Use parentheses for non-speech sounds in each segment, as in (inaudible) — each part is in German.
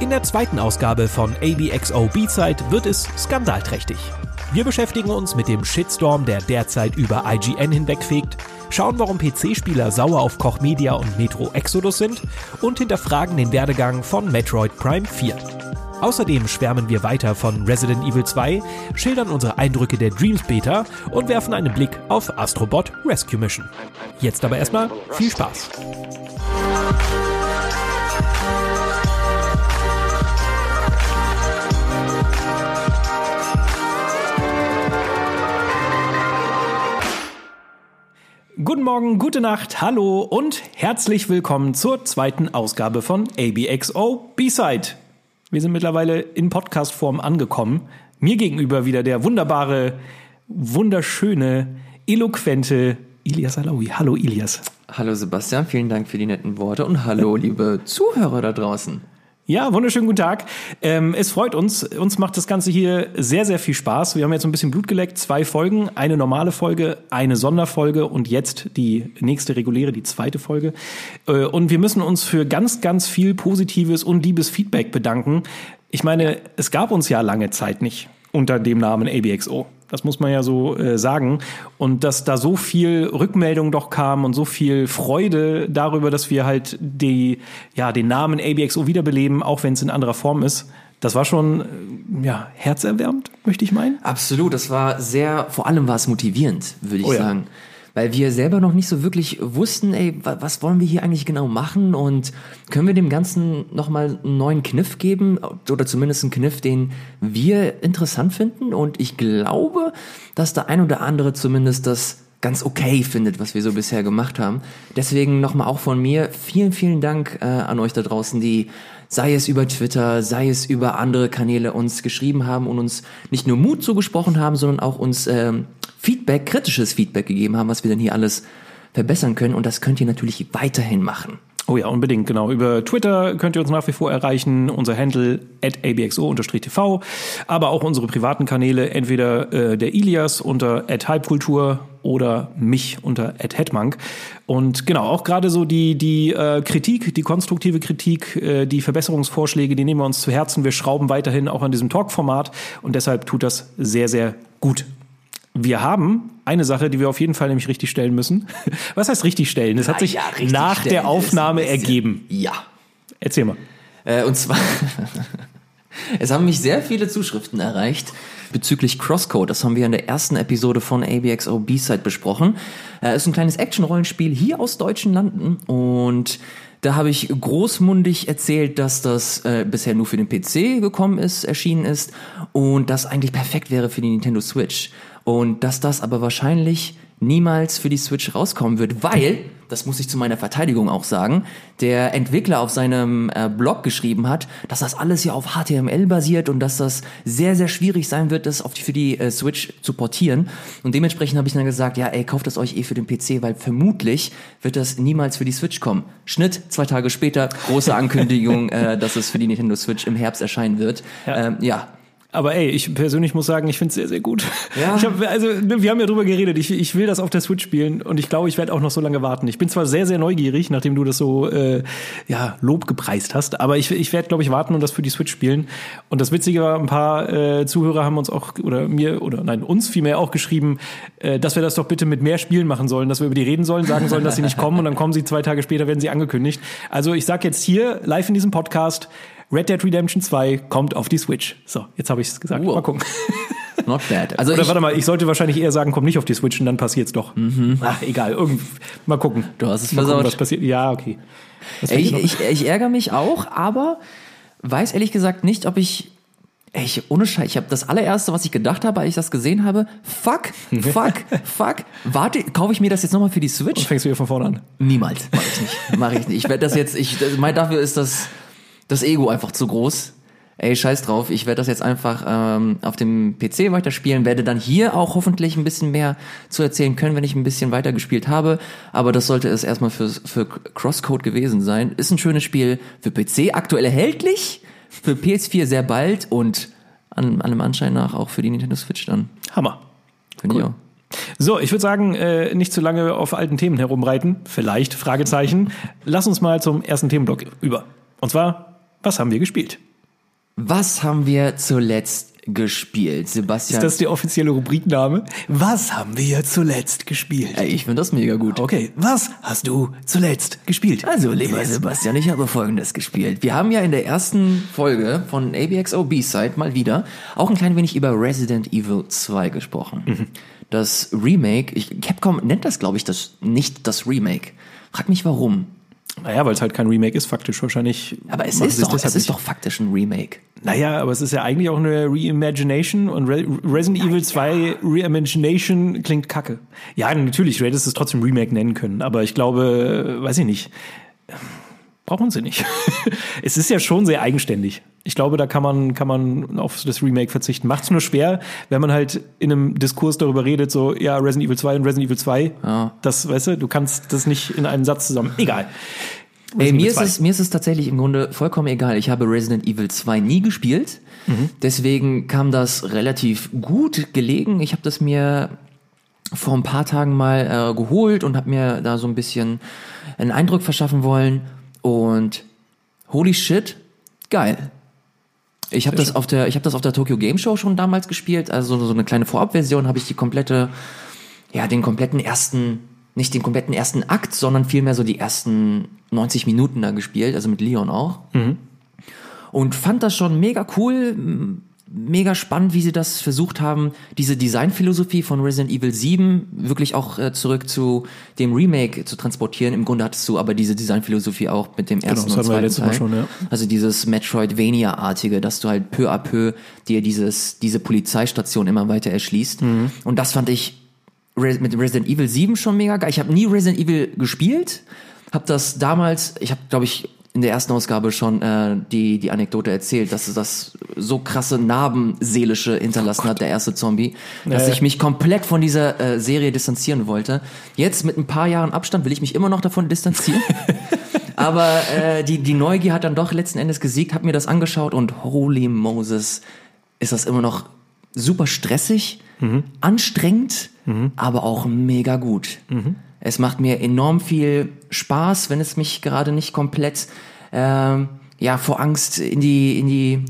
In der zweiten Ausgabe von ABXO B-Side wird es skandalträchtig. Wir beschäftigen uns mit dem Shitstorm, der derzeit über IGN hinwegfegt, schauen, warum PC-Spieler sauer auf Koch Media und Metro Exodus sind und hinterfragen den Werdegang von Metroid Prime 4. Außerdem schwärmen wir weiter von Resident Evil 2, schildern unsere Eindrücke der Dreams Beta und werfen einen Blick auf Astrobot Rescue Mission. Jetzt aber erstmal viel Spaß. Guten Morgen, gute Nacht, hallo und herzlich willkommen zur zweiten Ausgabe von ABXO B-Side. Wir sind mittlerweile in Podcast-Form angekommen. Mir gegenüber wieder der wunderbare, wunderschöne, eloquente Ilias Alawi. Hallo Ilias. Hallo Sebastian, vielen Dank für die netten Worte und hallo liebe Zuhörer da draußen. Ja, wunderschönen guten Tag. Ähm, es freut uns. Uns macht das Ganze hier sehr, sehr viel Spaß. Wir haben jetzt ein bisschen Blut geleckt. Zwei Folgen, eine normale Folge, eine Sonderfolge und jetzt die nächste reguläre, die zweite Folge. Äh, und wir müssen uns für ganz, ganz viel positives und liebes Feedback bedanken. Ich meine, es gab uns ja lange Zeit nicht unter dem Namen ABXO. Das muss man ja so äh, sagen. Und dass da so viel Rückmeldung doch kam und so viel Freude darüber, dass wir halt die, ja, den Namen ABXO wiederbeleben, auch wenn es in anderer Form ist. Das war schon äh, ja, herzerwärmend, möchte ich meinen. Absolut, das war sehr, vor allem war es motivierend, würde ich oh ja. sagen weil wir selber noch nicht so wirklich wussten, ey, was wollen wir hier eigentlich genau machen und können wir dem Ganzen nochmal einen neuen Kniff geben oder zumindest einen Kniff, den wir interessant finden und ich glaube, dass der ein oder andere zumindest das ganz okay findet, was wir so bisher gemacht haben. Deswegen nochmal auch von mir vielen, vielen Dank äh, an euch da draußen, die sei es über Twitter, sei es über andere Kanäle uns geschrieben haben und uns nicht nur Mut zugesprochen haben, sondern auch uns ähm, Feedback, kritisches Feedback gegeben haben, was wir dann hier alles verbessern können. Und das könnt ihr natürlich weiterhin machen. Oh ja, unbedingt, genau. Über Twitter könnt ihr uns nach wie vor erreichen, unser Handle at abxo-tv, aber auch unsere privaten Kanäle, entweder äh, der Ilias unter at Hypekultur oder mich unter at Hetmank. Und genau, auch gerade so die, die äh, Kritik, die konstruktive Kritik, äh, die Verbesserungsvorschläge, die nehmen wir uns zu Herzen. Wir schrauben weiterhin auch an diesem Talk-Format und deshalb tut das sehr, sehr gut. Wir haben eine Sache, die wir auf jeden Fall nämlich richtig stellen müssen. (laughs) Was heißt richtig stellen? Das hat sich ja, nach der Aufnahme ergeben. Ja. Erzähl mal. Äh, und zwar, (laughs) es haben mich sehr viele Zuschriften erreicht bezüglich Crosscode. Das haben wir in der ersten Episode von ABXO B-Side besprochen. Es äh, ist ein kleines Action-Rollenspiel hier aus deutschen Landen und da habe ich großmundig erzählt, dass das äh, bisher nur für den PC gekommen ist, erschienen ist und das eigentlich perfekt wäre für die Nintendo Switch. Und dass das aber wahrscheinlich niemals für die Switch rauskommen wird, weil, das muss ich zu meiner Verteidigung auch sagen, der Entwickler auf seinem äh, Blog geschrieben hat, dass das alles ja auf HTML basiert und dass das sehr, sehr schwierig sein wird, das auf die, für die äh, Switch zu portieren. Und dementsprechend habe ich dann gesagt, ja, ey, kauft das euch eh für den PC, weil vermutlich wird das niemals für die Switch kommen. Schnitt, zwei Tage später, große Ankündigung, (laughs) äh, dass es für die Nintendo Switch im Herbst erscheinen wird. Ja, ähm, ja aber ey, ich persönlich muss sagen, ich finde es sehr, sehr gut. Ja. Ich hab, also, ne, wir haben ja drüber geredet. Ich, ich will das auf der Switch spielen und ich glaube, ich werde auch noch so lange warten. Ich bin zwar sehr, sehr neugierig, nachdem du das so äh, ja, Lob gepreist hast, aber ich, ich werde, glaube ich, warten und das für die Switch spielen. Und das Witzige war, ein paar äh, Zuhörer haben uns auch, oder mir, oder nein, uns vielmehr auch geschrieben, äh, dass wir das doch bitte mit mehr Spielen machen sollen, dass wir über die reden sollen, sagen sollen, dass sie nicht kommen und dann kommen sie zwei Tage später, werden sie angekündigt. Also ich sag jetzt hier live in diesem Podcast, Red Dead Redemption 2 kommt auf die Switch. So, jetzt habe ich es gesagt. Wow. Mal gucken. (laughs) Not bad. Also Oder warte mal, ich sollte wahrscheinlich eher sagen, kommt nicht auf die Switch und dann passiert es doch. Mhm. Ach, egal. Irgend, mal gucken. Du hast es mal versaut. Gucken, was passiert. Ja, okay. Ey, ich, ich, ich ärgere mich auch, aber weiß ehrlich gesagt nicht, ob ich Ey, ich, ohne Scheiß, ich habe das allererste, was ich gedacht habe, als ich das gesehen habe, fuck, (laughs) fuck, fuck, warte, kaufe ich mir das jetzt nochmal für die Switch? Und fängst du hier von vorne an? Niemals, mach ich nicht, mach ich nicht. Ich werde das jetzt, ich, mein, dafür ist das, das Ego einfach zu groß. Ey, scheiß drauf, ich werde das jetzt einfach ähm, auf dem PC weiterspielen, werde dann hier auch hoffentlich ein bisschen mehr zu erzählen können, wenn ich ein bisschen weiter gespielt habe. Aber das sollte es erstmal für, für Crosscode gewesen sein. Ist ein schönes Spiel für PC, aktuell erhältlich, für PS4 sehr bald und an allem Anschein nach auch für die Nintendo Switch dann. Hammer. Finde cool. ich auch. So, ich würde sagen, äh, nicht zu lange auf alten Themen herumreiten. Vielleicht, Fragezeichen. Lass uns mal zum ersten Themenblock über. Und zwar Was haben wir gespielt? Was haben wir zuletzt gespielt, Sebastian? Ist das der offizielle Rubrikname? Was haben wir zuletzt gespielt? Ey, ich finde das mega gut. Okay, was hast du zuletzt gespielt? Also, lieber Sebastian, ich habe Folgendes gespielt. Wir haben ja in der ersten Folge von ABXO B-Side mal wieder auch ein klein wenig über Resident Evil 2 gesprochen. Das Remake, ich, Capcom nennt das, glaube ich, das, nicht das Remake. Frag mich warum. Naja, weil es halt kein Remake ist, faktisch wahrscheinlich. Aber es ist doch, es ist nicht. doch faktisch ein Remake. Naja, aber es ist ja eigentlich auch eine Reimagination und Re Resident Evil 2 Reimagination klingt kacke. Ja, natürlich, du hättest es trotzdem Remake nennen können, aber ich glaube, weiß ich nicht. Brauchen sie nicht. (laughs) es ist ja schon sehr eigenständig. Ich glaube, da kann man, kann man auf das Remake verzichten. Macht es nur schwer, wenn man halt in einem Diskurs darüber redet, so, ja, Resident Evil 2 und Resident Evil 2. Ja. Das, weißt du, du kannst das nicht in einem Satz zusammen. Egal. Ey, mir, ist 2. es, mir ist es tatsächlich im Grunde vollkommen egal. Ich habe Resident Evil 2 nie gespielt. Deswegen kam das relativ gut gelegen. Ich habe das mir vor ein paar Tagen mal äh, geholt und habe mir da so ein bisschen einen Eindruck verschaffen wollen. Und holy shit, geil. Ich habe das auf der ich habe das auf der Tokyo Game Show schon damals gespielt, also so eine kleine Vorabversion habe ich die komplette ja, den kompletten ersten nicht den kompletten ersten Akt, sondern vielmehr so die ersten 90 Minuten da gespielt, also mit Leon auch. Und fand das schon mega cool, mega spannend, wie sie das versucht haben, diese Designphilosophie von Resident Evil 7 wirklich auch äh, zurück zu dem Remake zu transportieren. Im Grunde hattest du aber diese Designphilosophie auch mit dem ersten das und zweiten Teil. schon, ja. Also dieses Metroidvania-artige, dass du halt peu à peu dir dieses, diese Polizeistation immer weiter erschließt. Mhm. Und das fand ich Re mit Resident Evil 7 schon mega geil. Ich habe nie Resident Evil gespielt, habe das damals, ich habe glaube ich in der ersten Ausgabe schon äh, die die Anekdote erzählt, dass es das so krasse Narben seelische hinterlassen hat der erste Zombie, dass Ja, ich mich komplett von dieser äh, Serie distanzieren wollte. Jetzt mit ein paar Jahren Abstand will ich mich immer noch davon distanzieren. (laughs) Aber äh, die, die Neugier hat dann doch letzten Endes gesiegt, hab mir das angeschaut und holy Moses, ist das immer noch super stressig, anstrengend, aber auch mega gut. Es macht mir enorm viel Spaß, wenn es mich gerade nicht komplett ähm, ja vor Angst in die in die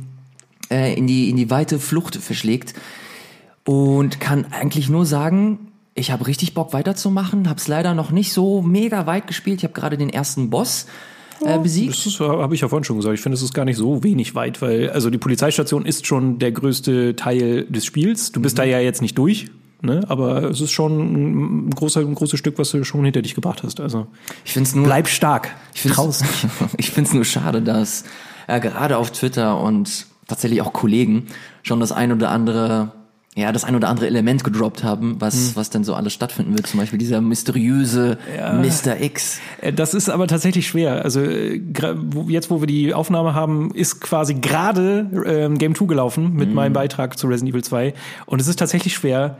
äh, in die in die weite Flucht verschlägt und kann eigentlich nur sagen, ich habe richtig Bock weiterzumachen, habe es leider noch nicht so mega weit gespielt. Ich habe gerade den ersten Boss äh, besiegt. Das habe ich ja vorhin schon gesagt. Ich finde, es ist gar nicht so wenig weit, weil also die Polizeistation ist schon der größte Teil des Spiels. Du bist da ja jetzt nicht durch, ne? aber es ist schon ein, großer, ein großes Stück, was du schon hinter dich gebracht hast. Also Ich finde es nur bleib stark. Ich finde Traust. (laughs) ich find's nur schade, dass äh, gerade auf Twitter und tatsächlich auch Kollegen schon das ein oder andere, ja, das ein oder andere Element gedroppt haben, was, was denn so alles stattfinden wird. Zum Beispiel dieser mysteriöse Mr. X. Äh, Das ist aber tatsächlich schwer. Also äh, jetzt, wo wir die Aufnahme haben, ist quasi gerade ähm, Game 2 gelaufen mit Mhm. meinem Beitrag zu Resident Evil 2. Und es ist tatsächlich schwer,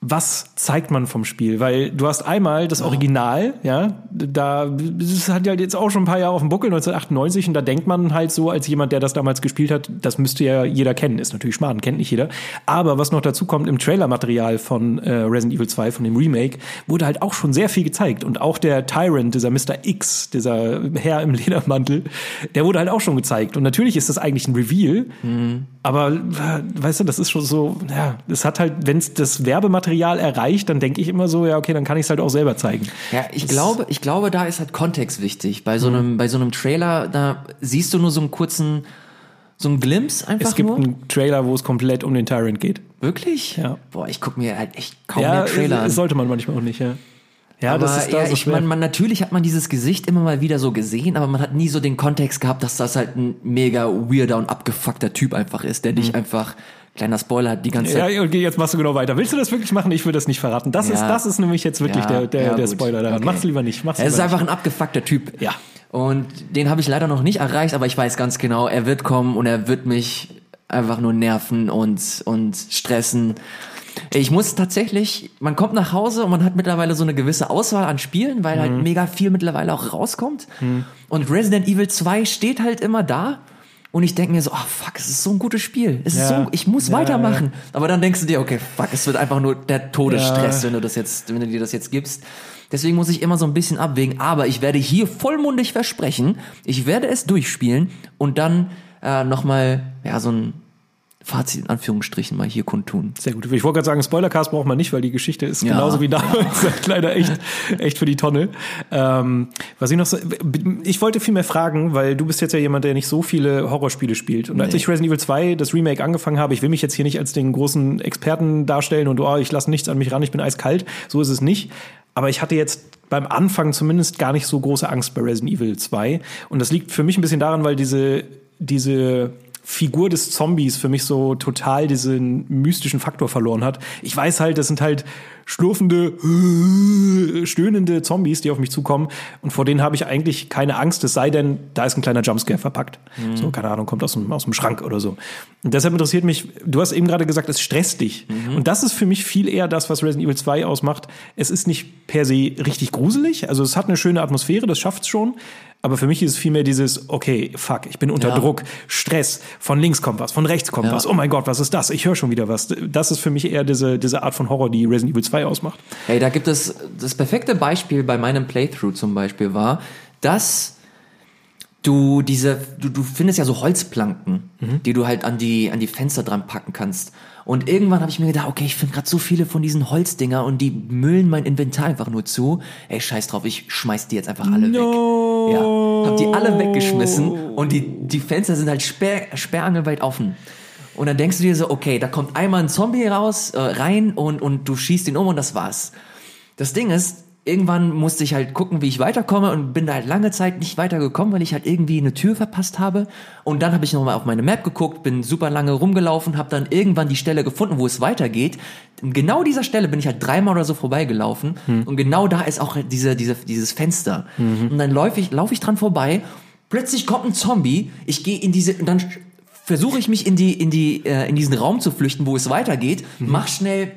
was zeigt man vom Spiel? Weil du hast einmal das Original, ja, da das hat ja jetzt auch schon ein paar Jahre auf dem Buckel, 1998, und da denkt man halt so, als jemand, der das damals gespielt hat, das müsste ja jeder kennen. Ist natürlich Schmarrn, kennt nicht jeder. Aber was noch dazu kommt, im Trailermaterial von äh, Resident Evil 2, von dem Remake, wurde halt auch schon sehr viel gezeigt. Und auch der Tyrant, dieser Mr. X, dieser Herr im Ledermantel, der wurde halt auch schon gezeigt. Und natürlich ist das eigentlich ein Reveal, aber äh, weißt du, das ist schon so, ja, es hat halt, wenn es das Werbematerial erreicht, dann denke ich immer so, ja, okay, dann kann ich es halt auch selber zeigen. Ja, ich glaube, ich glaube, da ist halt Kontext wichtig. Bei so Mhm. einem, bei so einem Trailer, da siehst du nur so einen kurzen, so einen Glimpse einfach Es gibt nur. einen Trailer, wo es komplett um den Tyrant geht. Wirklich? Ja. Boah, ich guck mir halt echt kaum ja, mehr Trailer an. das sollte man manchmal auch nicht, ja. Ja, aber das ist da ja, so ich meine, man, natürlich hat man dieses Gesicht immer mal wieder so gesehen, aber man hat nie so den Kontext gehabt, dass das halt ein mega weirder und abgefuckter Typ einfach ist, der dich einfach, kleiner Spoiler, die ganze Zeit. Mhm. ja, okay, jetzt machst du genau weiter. Willst du das wirklich machen? Ich will das nicht verraten. Das Ja. ist, das ist nämlich jetzt wirklich Ja, der, der, ja, der. Spoiler daran. Okay. Mach's lieber nicht. Mach's Er ist einfach nicht. ein abgefuckter Typ. Ja. Und den habe ich leider noch nicht erreicht, aber ich weiß ganz genau, er wird kommen und er wird mich einfach nur nerven und, und stressen. Ich muss tatsächlich, man kommt nach Hause und man hat mittlerweile so eine gewisse Auswahl an Spielen, weil Mhm. halt mega viel mittlerweile auch rauskommt. Und Resident Evil 2 steht halt immer da. Und ich denke mir so, oh fuck, es ist so ein gutes Spiel. Es ist Ja. so, ich muss Ja, weitermachen. Aber dann denkst du dir, okay, fuck, es wird einfach nur der Todesstress, Ja. wenn du das jetzt, wenn du dir das jetzt gibst. Deswegen muss ich immer so ein bisschen abwägen. Aber ich werde hier vollmundig versprechen, ich werde es durchspielen und dann äh, nochmal, ja, so ein Fazit in Anführungsstrichen mal hier kundtun. Sehr gut. Ich wollte gerade sagen, Spoilercast braucht man nicht, weil die Geschichte ist Ja. genauso wie damals (laughs) leider echt, echt für die Tonne. Ähm, was ich noch so, ich wollte viel mehr fragen, weil du bist jetzt ja jemand, der nicht so viele Horrorspiele spielt. Und als Nee. ich Resident Evil 2, das Remake, angefangen habe, ich will mich jetzt hier nicht als den großen Experten darstellen und oh, ich lasse nichts an mich ran, ich bin eiskalt. So ist es nicht. Aber ich hatte jetzt beim Anfang zumindest gar nicht so große Angst bei Resident Evil 2. Und das liegt für mich ein bisschen daran, weil diese, diese Figur des Zombies für mich so total diesen mystischen Faktor verloren hat. Ich weiß halt, das sind halt schlurfende, stöhnende Zombies, die auf mich zukommen. Und vor denen habe ich eigentlich keine Angst, es sei denn, da ist ein kleiner Jumpscare verpackt. So, keine Ahnung, kommt aus dem, aus dem Schrank oder so. Und deshalb interessiert mich, du hast eben gerade gesagt, es stresst dich. Und das ist für mich viel eher das, was Resident Evil 2 ausmacht. Es ist nicht per se richtig gruselig. Also es hat eine schöne Atmosphäre, das schafft es schon. Aber für mich ist es vielmehr dieses, okay, fuck, ich bin unter Ja. Druck, Stress, von links kommt was, von rechts kommt Ja. was, oh mein Gott, was ist das? Ich höre schon wieder was. Das ist für mich eher diese, diese Art von Horror, die Resident Evil 2 ausmacht. Hey, da gibt es das perfekte Beispiel bei meinem Playthrough zum Beispiel war, dass du diese, du, du findest ja so Holzplanken, die du halt an die, an die Fenster dran packen kannst. Und irgendwann habe ich mir gedacht, okay, ich finde gerade so viele von diesen Holzdinger und die müllen mein Inventar einfach nur zu. Ey, scheiß drauf, ich schmeiß die jetzt einfach alle weg. Ja, hab die alle weggeschmissen und die, die Fenster sind halt sperr, sperrangelweit offen. Und dann denkst du dir so, okay, da kommt einmal ein Zombie raus, äh, rein und, und du schießt ihn um und das war's. Das Ding ist, irgendwann musste ich halt gucken, wie ich weiterkomme und bin da halt lange Zeit nicht weitergekommen, weil ich halt irgendwie eine Tür verpasst habe. Und dann habe ich nochmal auf meine Map geguckt, bin super lange rumgelaufen, habe dann irgendwann die Stelle gefunden, wo es weitergeht. In genau dieser Stelle bin ich halt dreimal oder so vorbeigelaufen und genau da ist auch diese, diese, dieses Fenster. Und dann laufe ich, lauf ich dran vorbei, plötzlich kommt ein Zombie, ich gehe in diese, und dann versuche ich mich in die, in die, äh, in diesen Raum zu flüchten, wo es weitergeht, mach schnell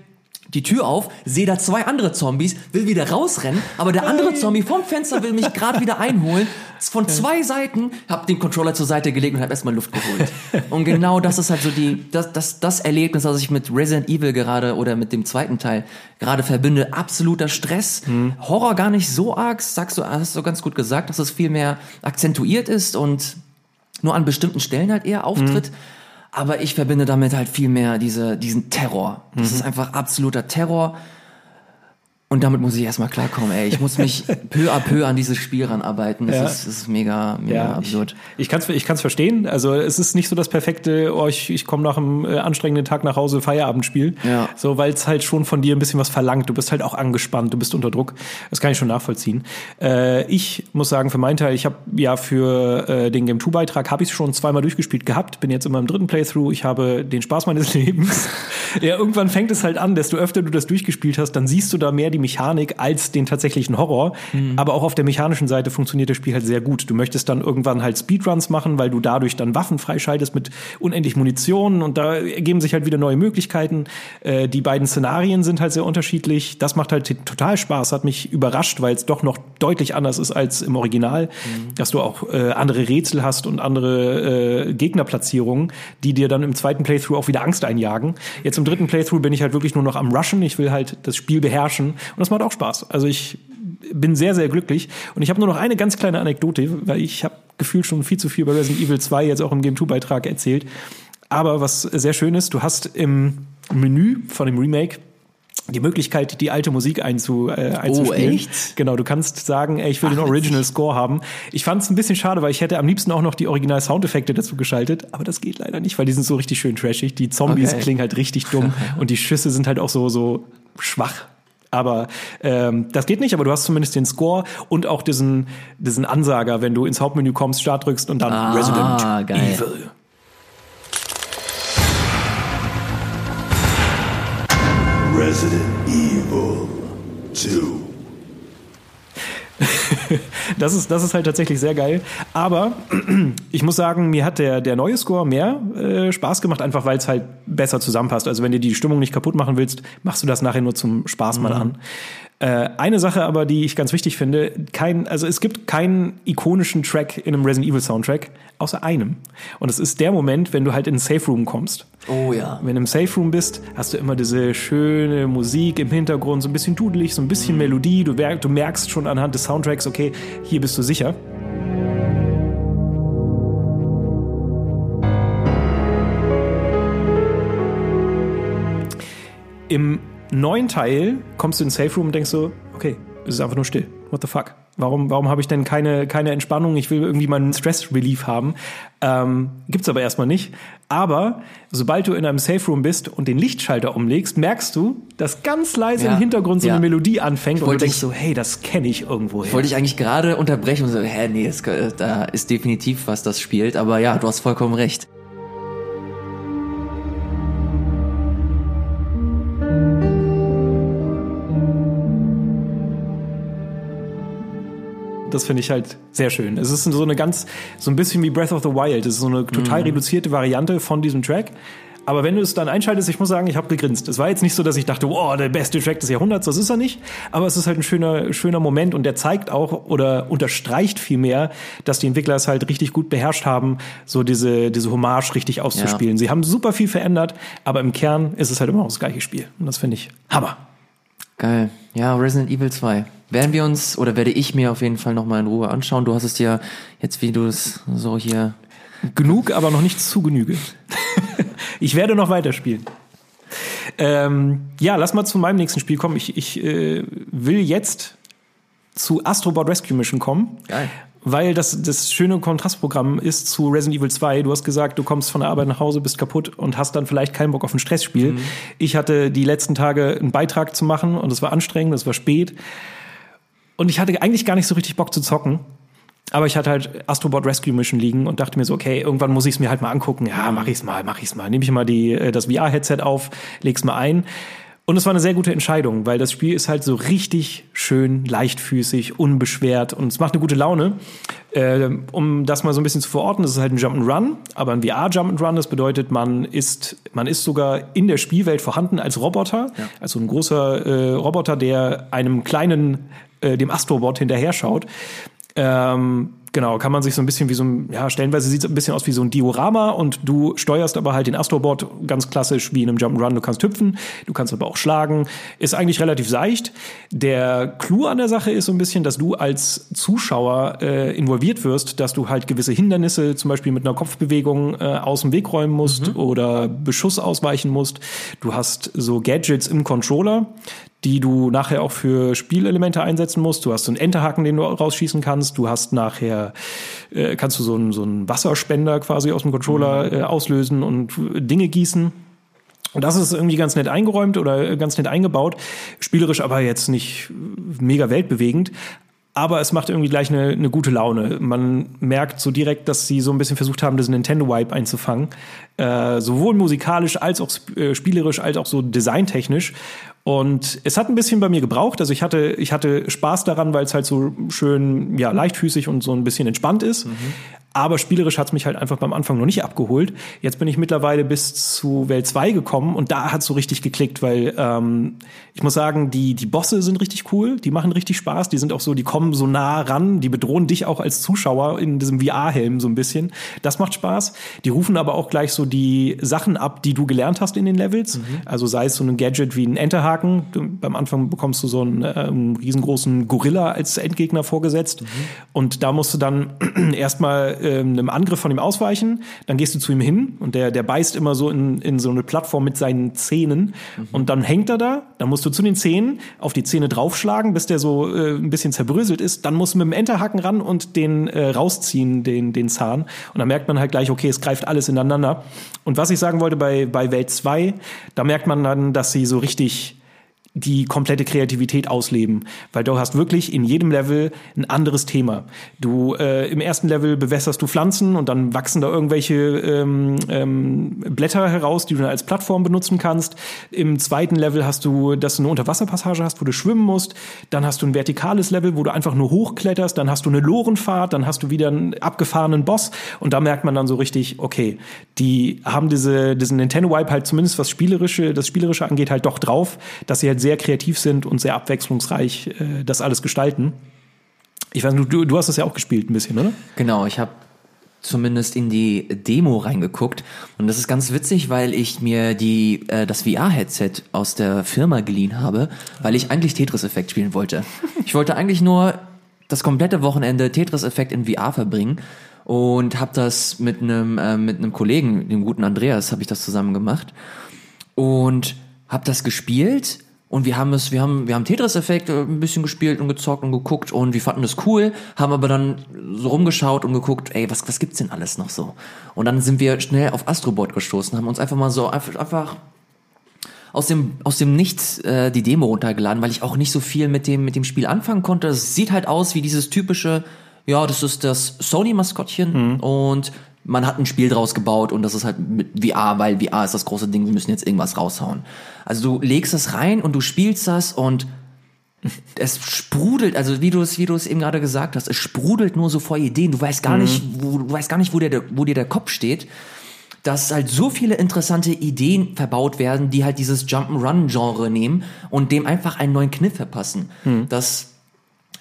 die Tür auf, sehe da zwei andere Zombies, will wieder rausrennen, aber der andere Zombie vom Fenster will mich gerade wieder einholen. Von zwei Seiten, hab den Controller zur Seite gelegt und hab erstmal Luft geholt. Und genau das ist halt so die, das, das, das Erlebnis, das ich mit Resident Evil gerade oder mit dem zweiten Teil gerade verbinde. Absoluter Stress. Horror gar nicht so arg, sagst du, hast du ganz gut gesagt, dass es viel mehr akzentuiert ist und nur an bestimmten Stellen halt eher auftritt. Aber ich verbinde damit halt viel mehr diese, diesen Terror. Das ist einfach absoluter Terror. Und damit muss ich erstmal klarkommen, ey. Ich muss mich (laughs) peu à peu an dieses Spiel ranarbeiten. Das, Ja. ist, das ist mega, mega Ja, absurd. Ich, ich kann es ich kann's verstehen. Also es ist nicht so das perfekte, oh, ich, ich komme nach einem äh, anstrengenden Tag nach Hause, Feierabendspiel. Ja. So, weil es halt schon von dir ein bisschen was verlangt. Du bist halt auch angespannt, du bist unter Druck. Das kann ich schon nachvollziehen. Äh, ich muss sagen, für meinen Teil, ich habe ja für äh, den Game 2 Beitrag habe ich schon zweimal durchgespielt gehabt. Bin jetzt in meinem dritten Playthrough. Ich habe den Spaß meines (laughs) Lebens. ja, irgendwann fängt es halt an, desto öfter du das durchgespielt hast, dann siehst du da mehr die Mechanik als den tatsächlichen Horror. Aber auch auf der mechanischen Seite funktioniert das Spiel halt sehr gut. Du möchtest dann irgendwann halt Speedruns machen, weil du dadurch dann Waffen freischaltest mit unendlich Munition und da ergeben sich halt wieder neue Möglichkeiten. Äh, die beiden Szenarien sind halt sehr unterschiedlich. Das macht halt total Spaß, hat mich überrascht, weil es doch noch deutlich anders ist als im Original, dass du auch äh, andere Rätsel hast und andere äh, Gegnerplatzierungen, die dir dann im zweiten Playthrough auch wieder Angst einjagen. Jetzt im dritten Playthrough bin ich halt wirklich nur noch am Rushen. Ich will halt das Spiel beherrschen und das macht auch Spaß. Also ich bin sehr, sehr glücklich. Und ich habe nur noch eine ganz kleine Anekdote, weil ich habe gefühlt schon viel zu viel über Resident Evil 2 jetzt auch im Game 2-Beitrag erzählt. Aber was sehr schön ist, du hast im Menü von dem Remake die Möglichkeit, die alte Musik einzu, äh, einzuspielen. echt? Genau, du kannst sagen, ey, ich will den Original Score haben. Ich fand es ein bisschen schade, weil ich hätte am liebsten auch noch die Original-Soundeffekte dazu geschaltet, aber das geht leider nicht, weil die sind so richtig schön trashig. Die Zombies Okay. klingen halt richtig dumm (laughs) und die Schüsse sind halt auch so, so schwach. Aber ähm, das geht nicht, aber du hast zumindest den Score und auch diesen, diesen Ansager, wenn du ins Hauptmenü kommst, Start drückst und dann Ah, Resident geil. Evil. Resident Evil 2. das, ist, das ist halt tatsächlich sehr geil. Aber (clears throat) ich muss sagen, mir hat der, der neue Score mehr äh, Spaß gemacht, einfach weil es halt besser zusammenpasst. Also wenn du die Stimmung nicht kaputt machen willst, machst du das nachher nur zum Spaß mal mhm. an. Äh, eine Sache aber, die ich ganz wichtig finde, kein, also es gibt keinen ikonischen Track in einem Resident Evil Soundtrack, außer einem. Und es ist der Moment, wenn du halt in den Safe Room kommst. Oh ja. Wenn du im Safe Room bist, hast du immer diese schöne Musik im Hintergrund, so ein bisschen dudelig, so ein bisschen mhm. Melodie. Du, du merkst schon anhand des Soundtracks, okay, hier bist du sicher. Im neuen Teil kommst du in den Safe Room und denkst so, okay, es ist einfach nur still. What the fuck? Warum, warum habe ich denn keine, keine Entspannung? Ich will irgendwie meinen Stress-Relief haben. Ähm, gibt's aber erstmal nicht. Aber sobald du in einem Safe Room bist und den Lichtschalter umlegst, merkst du, dass ganz leise ja, im Hintergrund so ja. eine Melodie anfängt und du denkst so, hey, das kenne ich irgendwo. Wollte ich eigentlich gerade unterbrechen und so, hä, nee, es, da ist definitiv was, das spielt. Aber ja, du hast vollkommen recht. Das finde ich halt sehr schön. Es ist so eine ganz, so ein bisschen wie Breath of the Wild. Es ist so eine total mhm. reduzierte Variante von diesem Track. Aber wenn du es dann einschaltest, ich muss sagen, ich habe gegrinst. Es war jetzt nicht so, dass ich dachte, wow, der beste Track des Jahrhunderts, das ist er nicht. Aber es ist halt ein schöner, schöner Moment und der zeigt auch oder unterstreicht vielmehr, dass die Entwickler es halt richtig gut beherrscht haben, so diese, diese Hommage richtig auszuspielen. Ja. Sie haben super viel verändert, aber im Kern ist es halt immer noch das gleiche Spiel. Und das finde ich Hammer. Geil. Ja, Resident Evil 2 werden wir uns oder werde ich mir auf jeden Fall nochmal in Ruhe anschauen. Du hast es ja jetzt, wie du es so hier. Genug, aber noch nicht zu Genüge. (laughs) ich werde noch weiterspielen. Ähm, ja, lass mal zu meinem nächsten Spiel kommen. Ich, ich äh, will jetzt zu Astrobot Rescue Mission kommen. Geil. Weil das das schöne Kontrastprogramm ist zu Resident Evil 2. Du hast gesagt, du kommst von der Arbeit nach Hause, bist kaputt und hast dann vielleicht keinen Bock auf ein Stressspiel. Mhm. Ich hatte die letzten Tage einen Beitrag zu machen und es war anstrengend, es war spät. Und ich hatte eigentlich gar nicht so richtig Bock zu zocken. Aber ich hatte halt Astrobot Rescue Mission liegen und dachte mir so, okay, irgendwann muss ich es mir halt mal angucken. Ja, mach ich's mal, mach ich's mal. Nehme ich mal die, äh, das VR-Headset auf, leg's mal ein. Und es war eine sehr gute Entscheidung, weil das Spiel ist halt so richtig schön leichtfüßig, unbeschwert und es macht eine gute Laune. Äh, um das mal so ein bisschen zu verorten, das ist halt ein Jump'n'Run, aber ein VR-Jump'n'Run, das bedeutet, man ist, man ist sogar in der Spielwelt vorhanden als Roboter, ja. also ein großer äh, Roboter, der einem kleinen äh, dem Astrobot hinterher schaut. Ähm, genau, kann man sich so ein bisschen wie so ein, ja, stellenweise sieht es ein bisschen aus wie so ein Diorama und du steuerst aber halt den Astrobot ganz klassisch wie in einem Jump'n'Run. Du kannst hüpfen, du kannst aber auch schlagen. Ist eigentlich relativ seicht. Der Clou an der Sache ist so ein bisschen, dass du als Zuschauer äh, involviert wirst, dass du halt gewisse Hindernisse, zum Beispiel mit einer Kopfbewegung, äh, aus dem Weg räumen musst mhm. oder Beschuss ausweichen musst. Du hast so Gadgets im Controller, die du nachher auch für Spielelemente einsetzen musst. Du hast so einen Enterhaken, den du rausschießen kannst. Du hast nachher, äh, kannst du so einen, so einen Wasserspender quasi aus dem Controller mhm. äh, auslösen und Dinge gießen. Und das ist irgendwie ganz nett eingeräumt oder ganz nett eingebaut. Spielerisch aber jetzt nicht mega weltbewegend. Aber es macht irgendwie gleich eine, eine gute Laune. Man merkt so direkt, dass sie so ein bisschen versucht haben, das Nintendo-Wipe einzufangen. Äh, sowohl musikalisch als auch äh, spielerisch als auch so designtechnisch. Und es hat ein bisschen bei mir gebraucht. Also ich hatte, ich hatte Spaß daran, weil es halt so schön, ja, leichtfüßig und so ein bisschen entspannt ist. Mhm. Aber spielerisch hat's mich halt einfach beim Anfang noch nicht abgeholt. Jetzt bin ich mittlerweile bis zu Welt 2 gekommen und da hat's so richtig geklickt, weil ähm, ich muss sagen, die, die Bosse sind richtig cool, die machen richtig Spaß, die sind auch so, die kommen so nah ran, die bedrohen dich auch als Zuschauer in diesem VR-Helm so ein bisschen. Das macht Spaß. Die rufen aber auch gleich so die Sachen ab, die du gelernt hast in den Levels. Mhm. Also sei es so ein Gadget wie ein Enterhaken. Du, beim Anfang bekommst du so einen, äh, einen riesengroßen Gorilla als Endgegner vorgesetzt. Mhm. Und da musst du dann (clears throat) erstmal äh, einem Angriff von ihm ausweichen, dann gehst du zu ihm hin und der, der beißt immer so in, in so eine Plattform mit seinen Zähnen. Mhm. und dann hängt er da, dann musst du zu den Zähnen auf die Zähne draufschlagen, bis der so äh, ein bisschen zerbröselt ist, dann musst du mit dem Enterhaken ran und den äh, rausziehen, den, den Zahn. Und dann merkt man halt gleich, okay, es greift alles ineinander. Und was ich sagen wollte bei, bei Welt 2, da merkt man dann, dass sie so richtig die komplette Kreativität ausleben, weil du hast wirklich in jedem Level ein anderes Thema. Du äh, im ersten Level bewässerst du Pflanzen und dann wachsen da irgendwelche ähm, ähm, Blätter heraus, die du dann als Plattform benutzen kannst. Im zweiten Level hast du, dass du eine Unterwasserpassage hast, wo du schwimmen musst. Dann hast du ein vertikales Level, wo du einfach nur hochkletterst. Dann hast du eine Lorenfahrt. Dann hast du wieder einen abgefahrenen Boss. Und da merkt man dann so richtig, okay, die haben diese diesen Nintendo Wipe halt zumindest was spielerische, das spielerische angeht halt doch drauf, dass sie halt sehr kreativ sind und sehr abwechslungsreich äh, das alles gestalten. Ich weiß nicht, du, du hast das ja auch gespielt ein bisschen, oder? Genau, ich habe zumindest in die Demo reingeguckt und das ist ganz witzig, weil ich mir die äh, das VR-Headset aus der Firma geliehen habe, weil ich eigentlich Tetris-Effekt spielen wollte. (laughs) Ich wollte eigentlich nur das komplette Wochenende Tetris-Effekt in VR verbringen und habe das mit einem äh, mit einem Kollegen, dem guten Andreas, habe ich das zusammen gemacht und habe das gespielt und wir haben es, wir haben, wir haben Tetris-Effekt äh, ein bisschen gespielt und gezockt und geguckt und wir fanden es cool, haben aber dann so rumgeschaut und geguckt, ey, was, was gibt's denn alles noch so? Und dann sind wir schnell auf Astrobot gestoßen, haben uns einfach mal so einfach, einfach aus dem aus dem Nichts äh, die Demo runtergeladen, weil ich auch nicht so viel mit dem mit dem Spiel anfangen konnte. Es sieht halt aus wie dieses typische, ja, das ist das Sony Maskottchen und man hat ein Spiel draus gebaut und das ist halt mit VR, weil VR ist das große Ding, wir müssen jetzt irgendwas raushauen. Also du legst das rein und du spielst das und es sprudelt, also wie du es, wie du es eben gerade gesagt hast, es sprudelt nur so vor Ideen. Du weißt gar nicht, wo, du weißt gar nicht, wo der, wo dir der Kopf steht. Dass halt so viele interessante Ideen verbaut werden, die halt dieses Jump'n'Run-Genre nehmen und dem einfach einen neuen Kniff verpassen. Das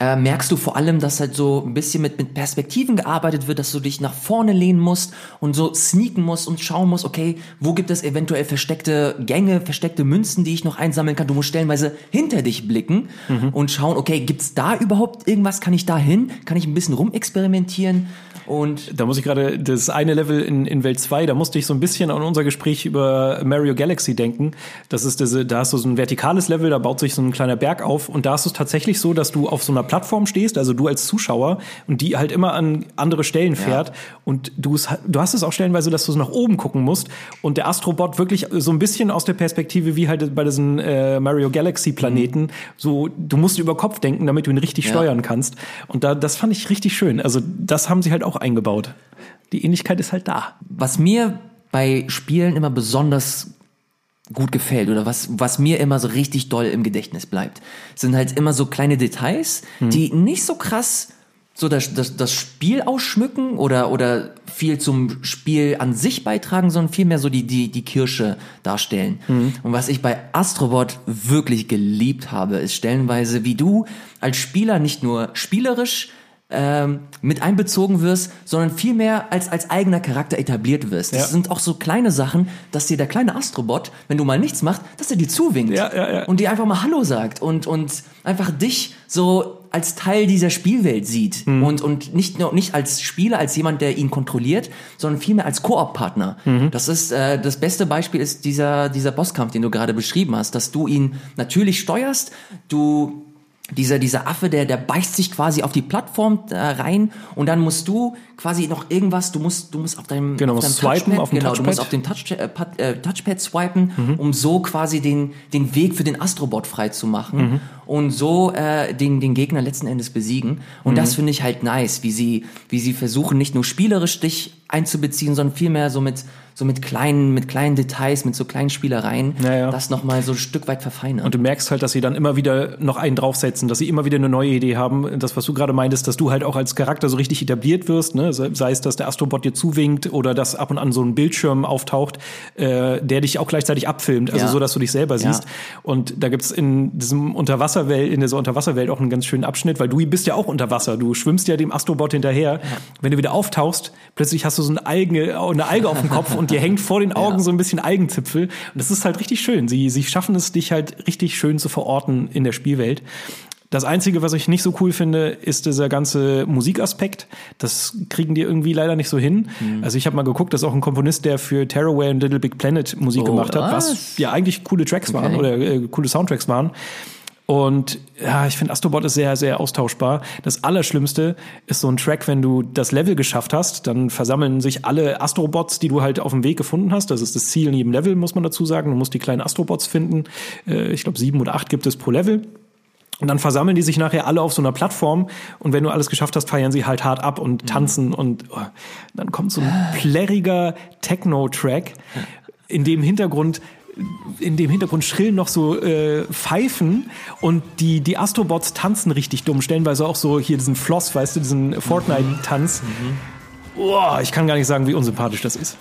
äh, merkst du vor allem, dass halt so ein bisschen mit, mit Perspektiven gearbeitet wird, dass du dich nach vorne lehnen musst und so sneaken musst und schauen musst, okay, wo gibt es eventuell versteckte Gänge, versteckte Münzen, die ich noch einsammeln kann. Du musst stellenweise hinter dich blicken und schauen, okay, gibt's da überhaupt irgendwas? Kann ich da hin? Kann ich ein bisschen rumexperimentieren? Und Da muss ich gerade, das eine Level in, in Welt 2, da musste ich so ein bisschen an unser Gespräch über Mario Galaxy denken. Das ist diese, da hast du so ein vertikales Level, da baut sich so ein kleiner Berg auf. Und da ist es tatsächlich so, dass du auf so einer Plattform stehst, also du als Zuschauer und die halt immer an andere Stellen fährt. Und du, es, du hast es auch stellenweise, dass du so nach oben gucken musst. Und der Astrobot wirklich so ein bisschen aus der Perspektive wie halt bei diesen äh, Mario Galaxy Planeten, so du musst über Kopf denken, damit du ihn richtig Ja. steuern kannst. Und da, das fand ich richtig schön. Also das haben sie halt auch eingebaut. Die Ähnlichkeit ist halt da. was mir bei Spielen immer besonders gut gefällt oder was, was mir immer so richtig doll im Gedächtnis bleibt, sind halt immer so kleine Details, die nicht so krass so das, das, das Spiel ausschmücken oder, oder viel zum Spiel an sich beitragen, sondern vielmehr so die, die, die Kirsche darstellen. Und was ich bei Astrobot wirklich geliebt habe, ist stellenweise, wie du als Spieler nicht nur spielerisch ähm, mit einbezogen wirst, sondern vielmehr als, als eigener Charakter etabliert wirst. Das Ja. sind auch so kleine Sachen, dass dir der kleine Astrobot, wenn du mal nichts machst, dass er dir zuwinkt ja, ja. und dir einfach mal Hallo sagt und, und einfach dich so als Teil dieser Spielwelt sieht Mhm. und, und nicht nur nicht als Spieler, als jemand, der ihn kontrolliert, sondern vielmehr als Koop-Partner. Mhm. Das ist äh, das beste Beispiel ist dieser dieser Bosskampf, den du gerade beschrieben hast, dass du ihn natürlich steuerst, du dieser, dieser Affe, der, der beißt sich quasi auf die Plattform äh, rein und dann musst du quasi noch irgendwas, du musst, du musst auf deinem, Genau, auf deinem swipen Touchpad, auf dem genau, du Touchpad. musst auf dem Touch, äh, äh, Touchpad swipen, Mhm. um so quasi den, den Weg für den Astrobot frei zu machen Mhm. und so äh, den, den Gegner letzten Endes besiegen. Und Mhm. das finde ich halt nice, wie sie, wie sie versuchen, nicht nur spielerisch dich einzubeziehen, sondern vielmehr so mit, so mit kleinen, mit kleinen Details, mit so kleinen Spielereien, Ja, ja. das nochmal so ein Stück weit verfeinern. Und du merkst halt, dass sie dann immer wieder noch einen draufsetzen, dass sie immer wieder eine neue Idee haben. Das, was du gerade meintest, dass du halt auch als Charakter so richtig etabliert wirst, ne? sei es, dass der Astrobot dir zuwinkt oder dass ab und an so ein Bildschirm auftaucht, äh, der dich auch gleichzeitig abfilmt, also Ja. so, dass du dich selber Ja. siehst. Und da gibt's in diesem Unterwasserwelt, in dieser Unterwasserwelt auch einen ganz schönen Abschnitt, weil du bist ja auch unter Wasser. Du schwimmst ja dem Astrobot hinterher. Wenn du wieder auftauchst, plötzlich hast du so eine Alge, eine Alge auf dem Kopf (laughs) und dir hängt vor den (laughs) Augen Ja. so ein bisschen Algenzipfel. Und das ist halt richtig schön. Sie, sie schaffen es, dich halt richtig schön zu verorten in der Spielwelt. Das Einzige, was ich nicht so cool finde, ist dieser ganze Musikaspekt. Das kriegen die irgendwie leider nicht so hin. Mhm. Also ich habe mal geguckt, das ist auch ein Komponist, der für Tearaway und Little Big Planet Musik Oh, gemacht hat, was was? ja eigentlich coole Tracks waren Okay. oder äh, coole Soundtracks waren. Und ja, ich finde Astrobot ist sehr, sehr austauschbar. Das Allerschlimmste ist so ein Track, wenn du das Level geschafft hast, dann versammeln sich alle Astrobots, die du halt auf dem Weg gefunden hast. Das ist das Ziel in jedem Level, muss man dazu sagen. Du musst die kleinen Astrobots finden. Äh, ich glaube, sieben oder acht gibt es pro Level. Und dann versammeln die sich nachher alle auf so einer Plattform und wenn du alles geschafft hast, feiern sie halt hart ab und tanzen und oh, dann kommt so ein plärriger Techno-Track, in dem Hintergrund in dem Hintergrund schrillen noch so äh, Pfeifen und die, die Astrobots tanzen richtig dumm. Stellenweise auch so hier diesen Floss, weißt du, diesen Fortnite-Tanz. Mhm. Oh, ich kann gar nicht sagen, wie unsympathisch das ist.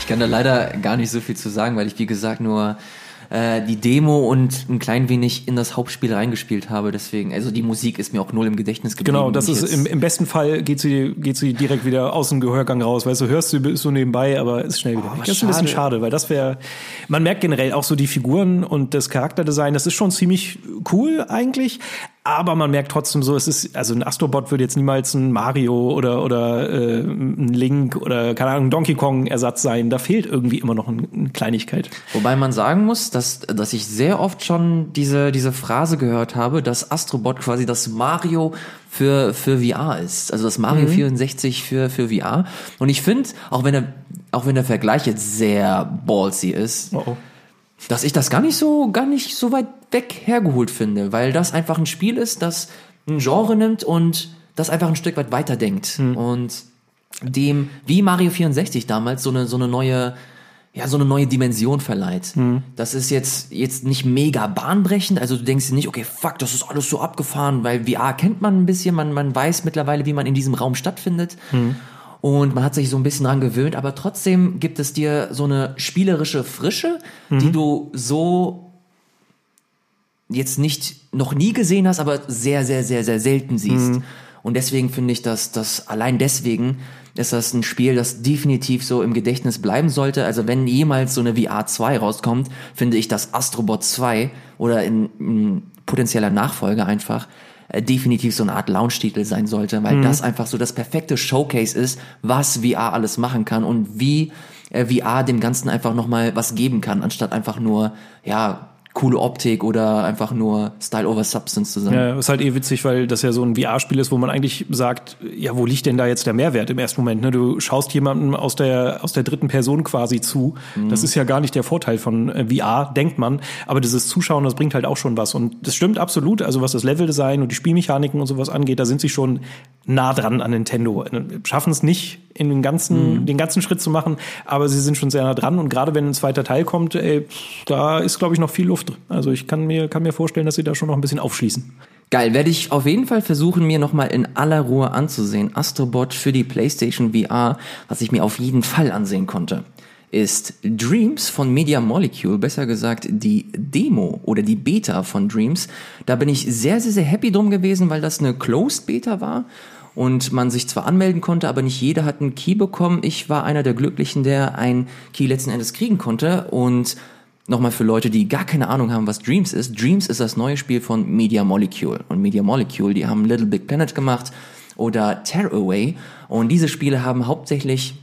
Ich kann da leider gar nicht so viel zu sagen, weil ich, wie gesagt, nur äh, die Demo und ein klein wenig in das Hauptspiel reingespielt habe. Deswegen, also die Musik ist mir auch null im Gedächtnis geblieben. Genau, das ist im, im besten Fall geht sie, geht sie direkt wieder aus dem Gehörgang raus. Weißt du, hörst du so nebenbei, aber ist schnell wieder. Oh, das ist ein bisschen schade, weil das wäre, man merkt generell auch so die Figuren und das Charakterdesign, das ist schon ziemlich cool eigentlich, aber man merkt trotzdem so, es ist, also ein Astrobot würde jetzt niemals ein Mario oder, oder äh, ein Link oder, keine Ahnung, Donkey Kong-Ersatz sein. Da fehlt irgendwie immer noch eine Kleinigkeit. Wobei man sagen muss, dass, dass ich sehr oft schon diese, diese Phrase gehört habe, dass Astrobot quasi das Mario für, für VR ist. Also das Mario mhm. 64 für, für VR. Und ich finde, auch wenn der, auch wenn der Vergleich jetzt sehr ballsy ist, oh oh dass ich das gar nicht so, gar nicht so weit weg hergeholt finde, weil das einfach ein Spiel ist, das ein Genre nimmt und das einfach ein Stück weit weiterdenkt mhm. und dem, wie Mario 64 damals, so eine, so eine neue, ja, so eine neue Dimension verleiht. Mhm. Das ist jetzt, jetzt nicht mega bahnbrechend, also du denkst dir nicht, okay, fuck, das ist alles so abgefahren, weil VR kennt man ein bisschen, man, man weiß mittlerweile, wie man in diesem Raum stattfindet. Mhm und man hat sich so ein bisschen dran gewöhnt, aber trotzdem gibt es dir so eine spielerische Frische, mhm. die du so jetzt nicht noch nie gesehen hast, aber sehr, sehr, sehr, sehr selten siehst. Mhm. Und deswegen finde ich, dass das allein deswegen ist das ein Spiel, das definitiv so im Gedächtnis bleiben sollte. Also wenn jemals so eine VR 2 rauskommt, finde ich, dass Astrobot 2 oder in, in potenzieller Nachfolger einfach äh, definitiv so eine Art Launch-Titel sein sollte, weil mhm. das einfach so das perfekte Showcase ist, was VR alles machen kann und wie äh, VR dem Ganzen einfach nochmal was geben kann, anstatt einfach nur, ja, coole Optik oder einfach nur Style over Substance zu sein. Ja, ist halt eh witzig, weil das ja so ein VR-Spiel ist, wo man eigentlich sagt, ja, wo liegt denn da jetzt der Mehrwert im ersten Moment? Ne? Du schaust jemandem aus der, aus der dritten Person quasi zu. Mhm. Das ist ja gar nicht der Vorteil von äh, VR, denkt man. Aber dieses Zuschauen, das bringt halt auch schon was. Und das stimmt absolut. Also was das Leveldesign und die Spielmechaniken und sowas angeht, da sind sie schon nah dran an Nintendo. Schaffen es nicht, in den ganzen, mhm. den ganzen Schritt zu machen, aber sie sind schon sehr nah dran. Und gerade wenn ein zweiter Teil kommt, ey, da ist, glaube ich, noch viel Luft drin. Also ich kann mir, kann mir vorstellen, dass sie da schon noch ein bisschen aufschließen. Geil, werde ich auf jeden Fall versuchen, mir nochmal in aller Ruhe anzusehen. Astrobot für die PlayStation VR, was ich mir auf jeden Fall ansehen konnte, ist Dreams von Media Molecule, besser gesagt die Demo oder die Beta von Dreams. Da bin ich sehr, sehr, sehr happy drum gewesen, weil das eine Closed Beta war und man sich zwar anmelden konnte, aber nicht jeder hat einen Key bekommen. Ich war einer der Glücklichen, der einen Key letzten Endes kriegen konnte und Nochmal für Leute, die gar keine Ahnung haben, was Dreams ist. Dreams ist das neue Spiel von Media Molecule. Und Media Molecule, die haben Little Big Planet gemacht oder Tearaway. Und diese Spiele haben hauptsächlich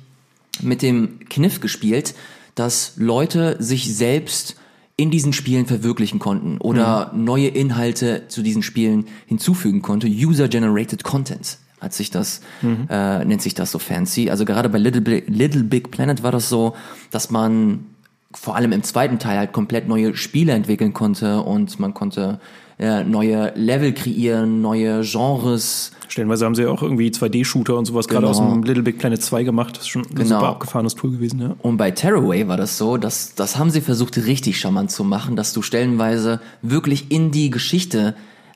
mit dem Kniff gespielt, dass Leute sich selbst in diesen Spielen verwirklichen konnten oder mhm. neue Inhalte zu diesen Spielen hinzufügen konnte. User-Generated Content hat sich das, mhm. äh, nennt sich das so fancy. Also gerade bei Little, Big, Little Big Planet war das so, dass man vor allem im zweiten Teil halt komplett neue Spiele entwickeln konnte und man konnte äh, neue Level kreieren, neue Genres. Stellenweise haben sie ja auch irgendwie 2D-Shooter und sowas genau. gerade aus dem Little Big Planet 2 gemacht. Das ist schon ein genau. super abgefahrenes Tool gewesen, ja. Und bei Tearaway war das so, dass das haben sie versucht richtig charmant zu machen, dass du stellenweise wirklich in die Geschichte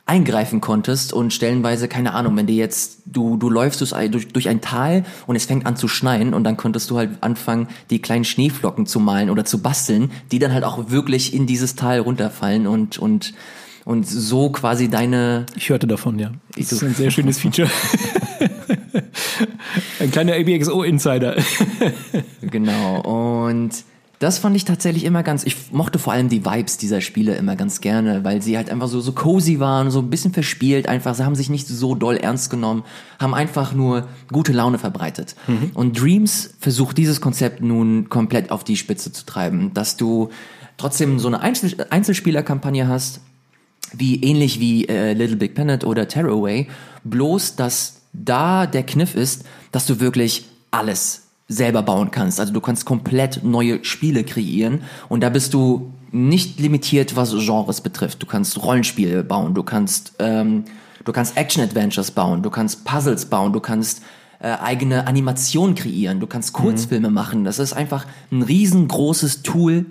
eingreifen konntest und stellenweise, keine Ahnung, wenn dir jetzt, du, du läufst durch, durch ein Tal und es fängt an zu schneien und dann konntest du halt anfangen, die kleinen Schneeflocken zu malen oder zu basteln, die dann halt auch wirklich in dieses Tal runterfallen und, und, und so quasi deine. Ich hörte davon, ja. Das ist ein sehr schönes Feature. (laughs) ein kleiner ABXO-Insider. genau. Und Das fand ich tatsächlich immer ganz, ich mochte vor allem die Vibes dieser Spiele immer ganz gerne, weil sie halt einfach so, so cozy waren, so ein bisschen verspielt einfach, sie haben sich nicht so doll ernst genommen, haben einfach nur gute Laune verbreitet. Mhm. Und Dreams versucht dieses Konzept nun komplett auf die Spitze zu treiben, dass du trotzdem so eine Einzel Einzelspielerkampagne hast, wie ähnlich wie äh, Little Big Planet oder Tearaway, bloß dass da der Kniff ist, dass du wirklich alles selber bauen kannst. Also du kannst komplett neue Spiele kreieren und da bist du nicht limitiert, was Genres betrifft. Du kannst Rollenspiele bauen, du kannst ähm, du kannst Action Adventures bauen, du kannst Puzzles bauen, du kannst äh, eigene Animationen kreieren, du kannst Kurzfilme mhm. machen. Das ist einfach ein riesengroßes Tool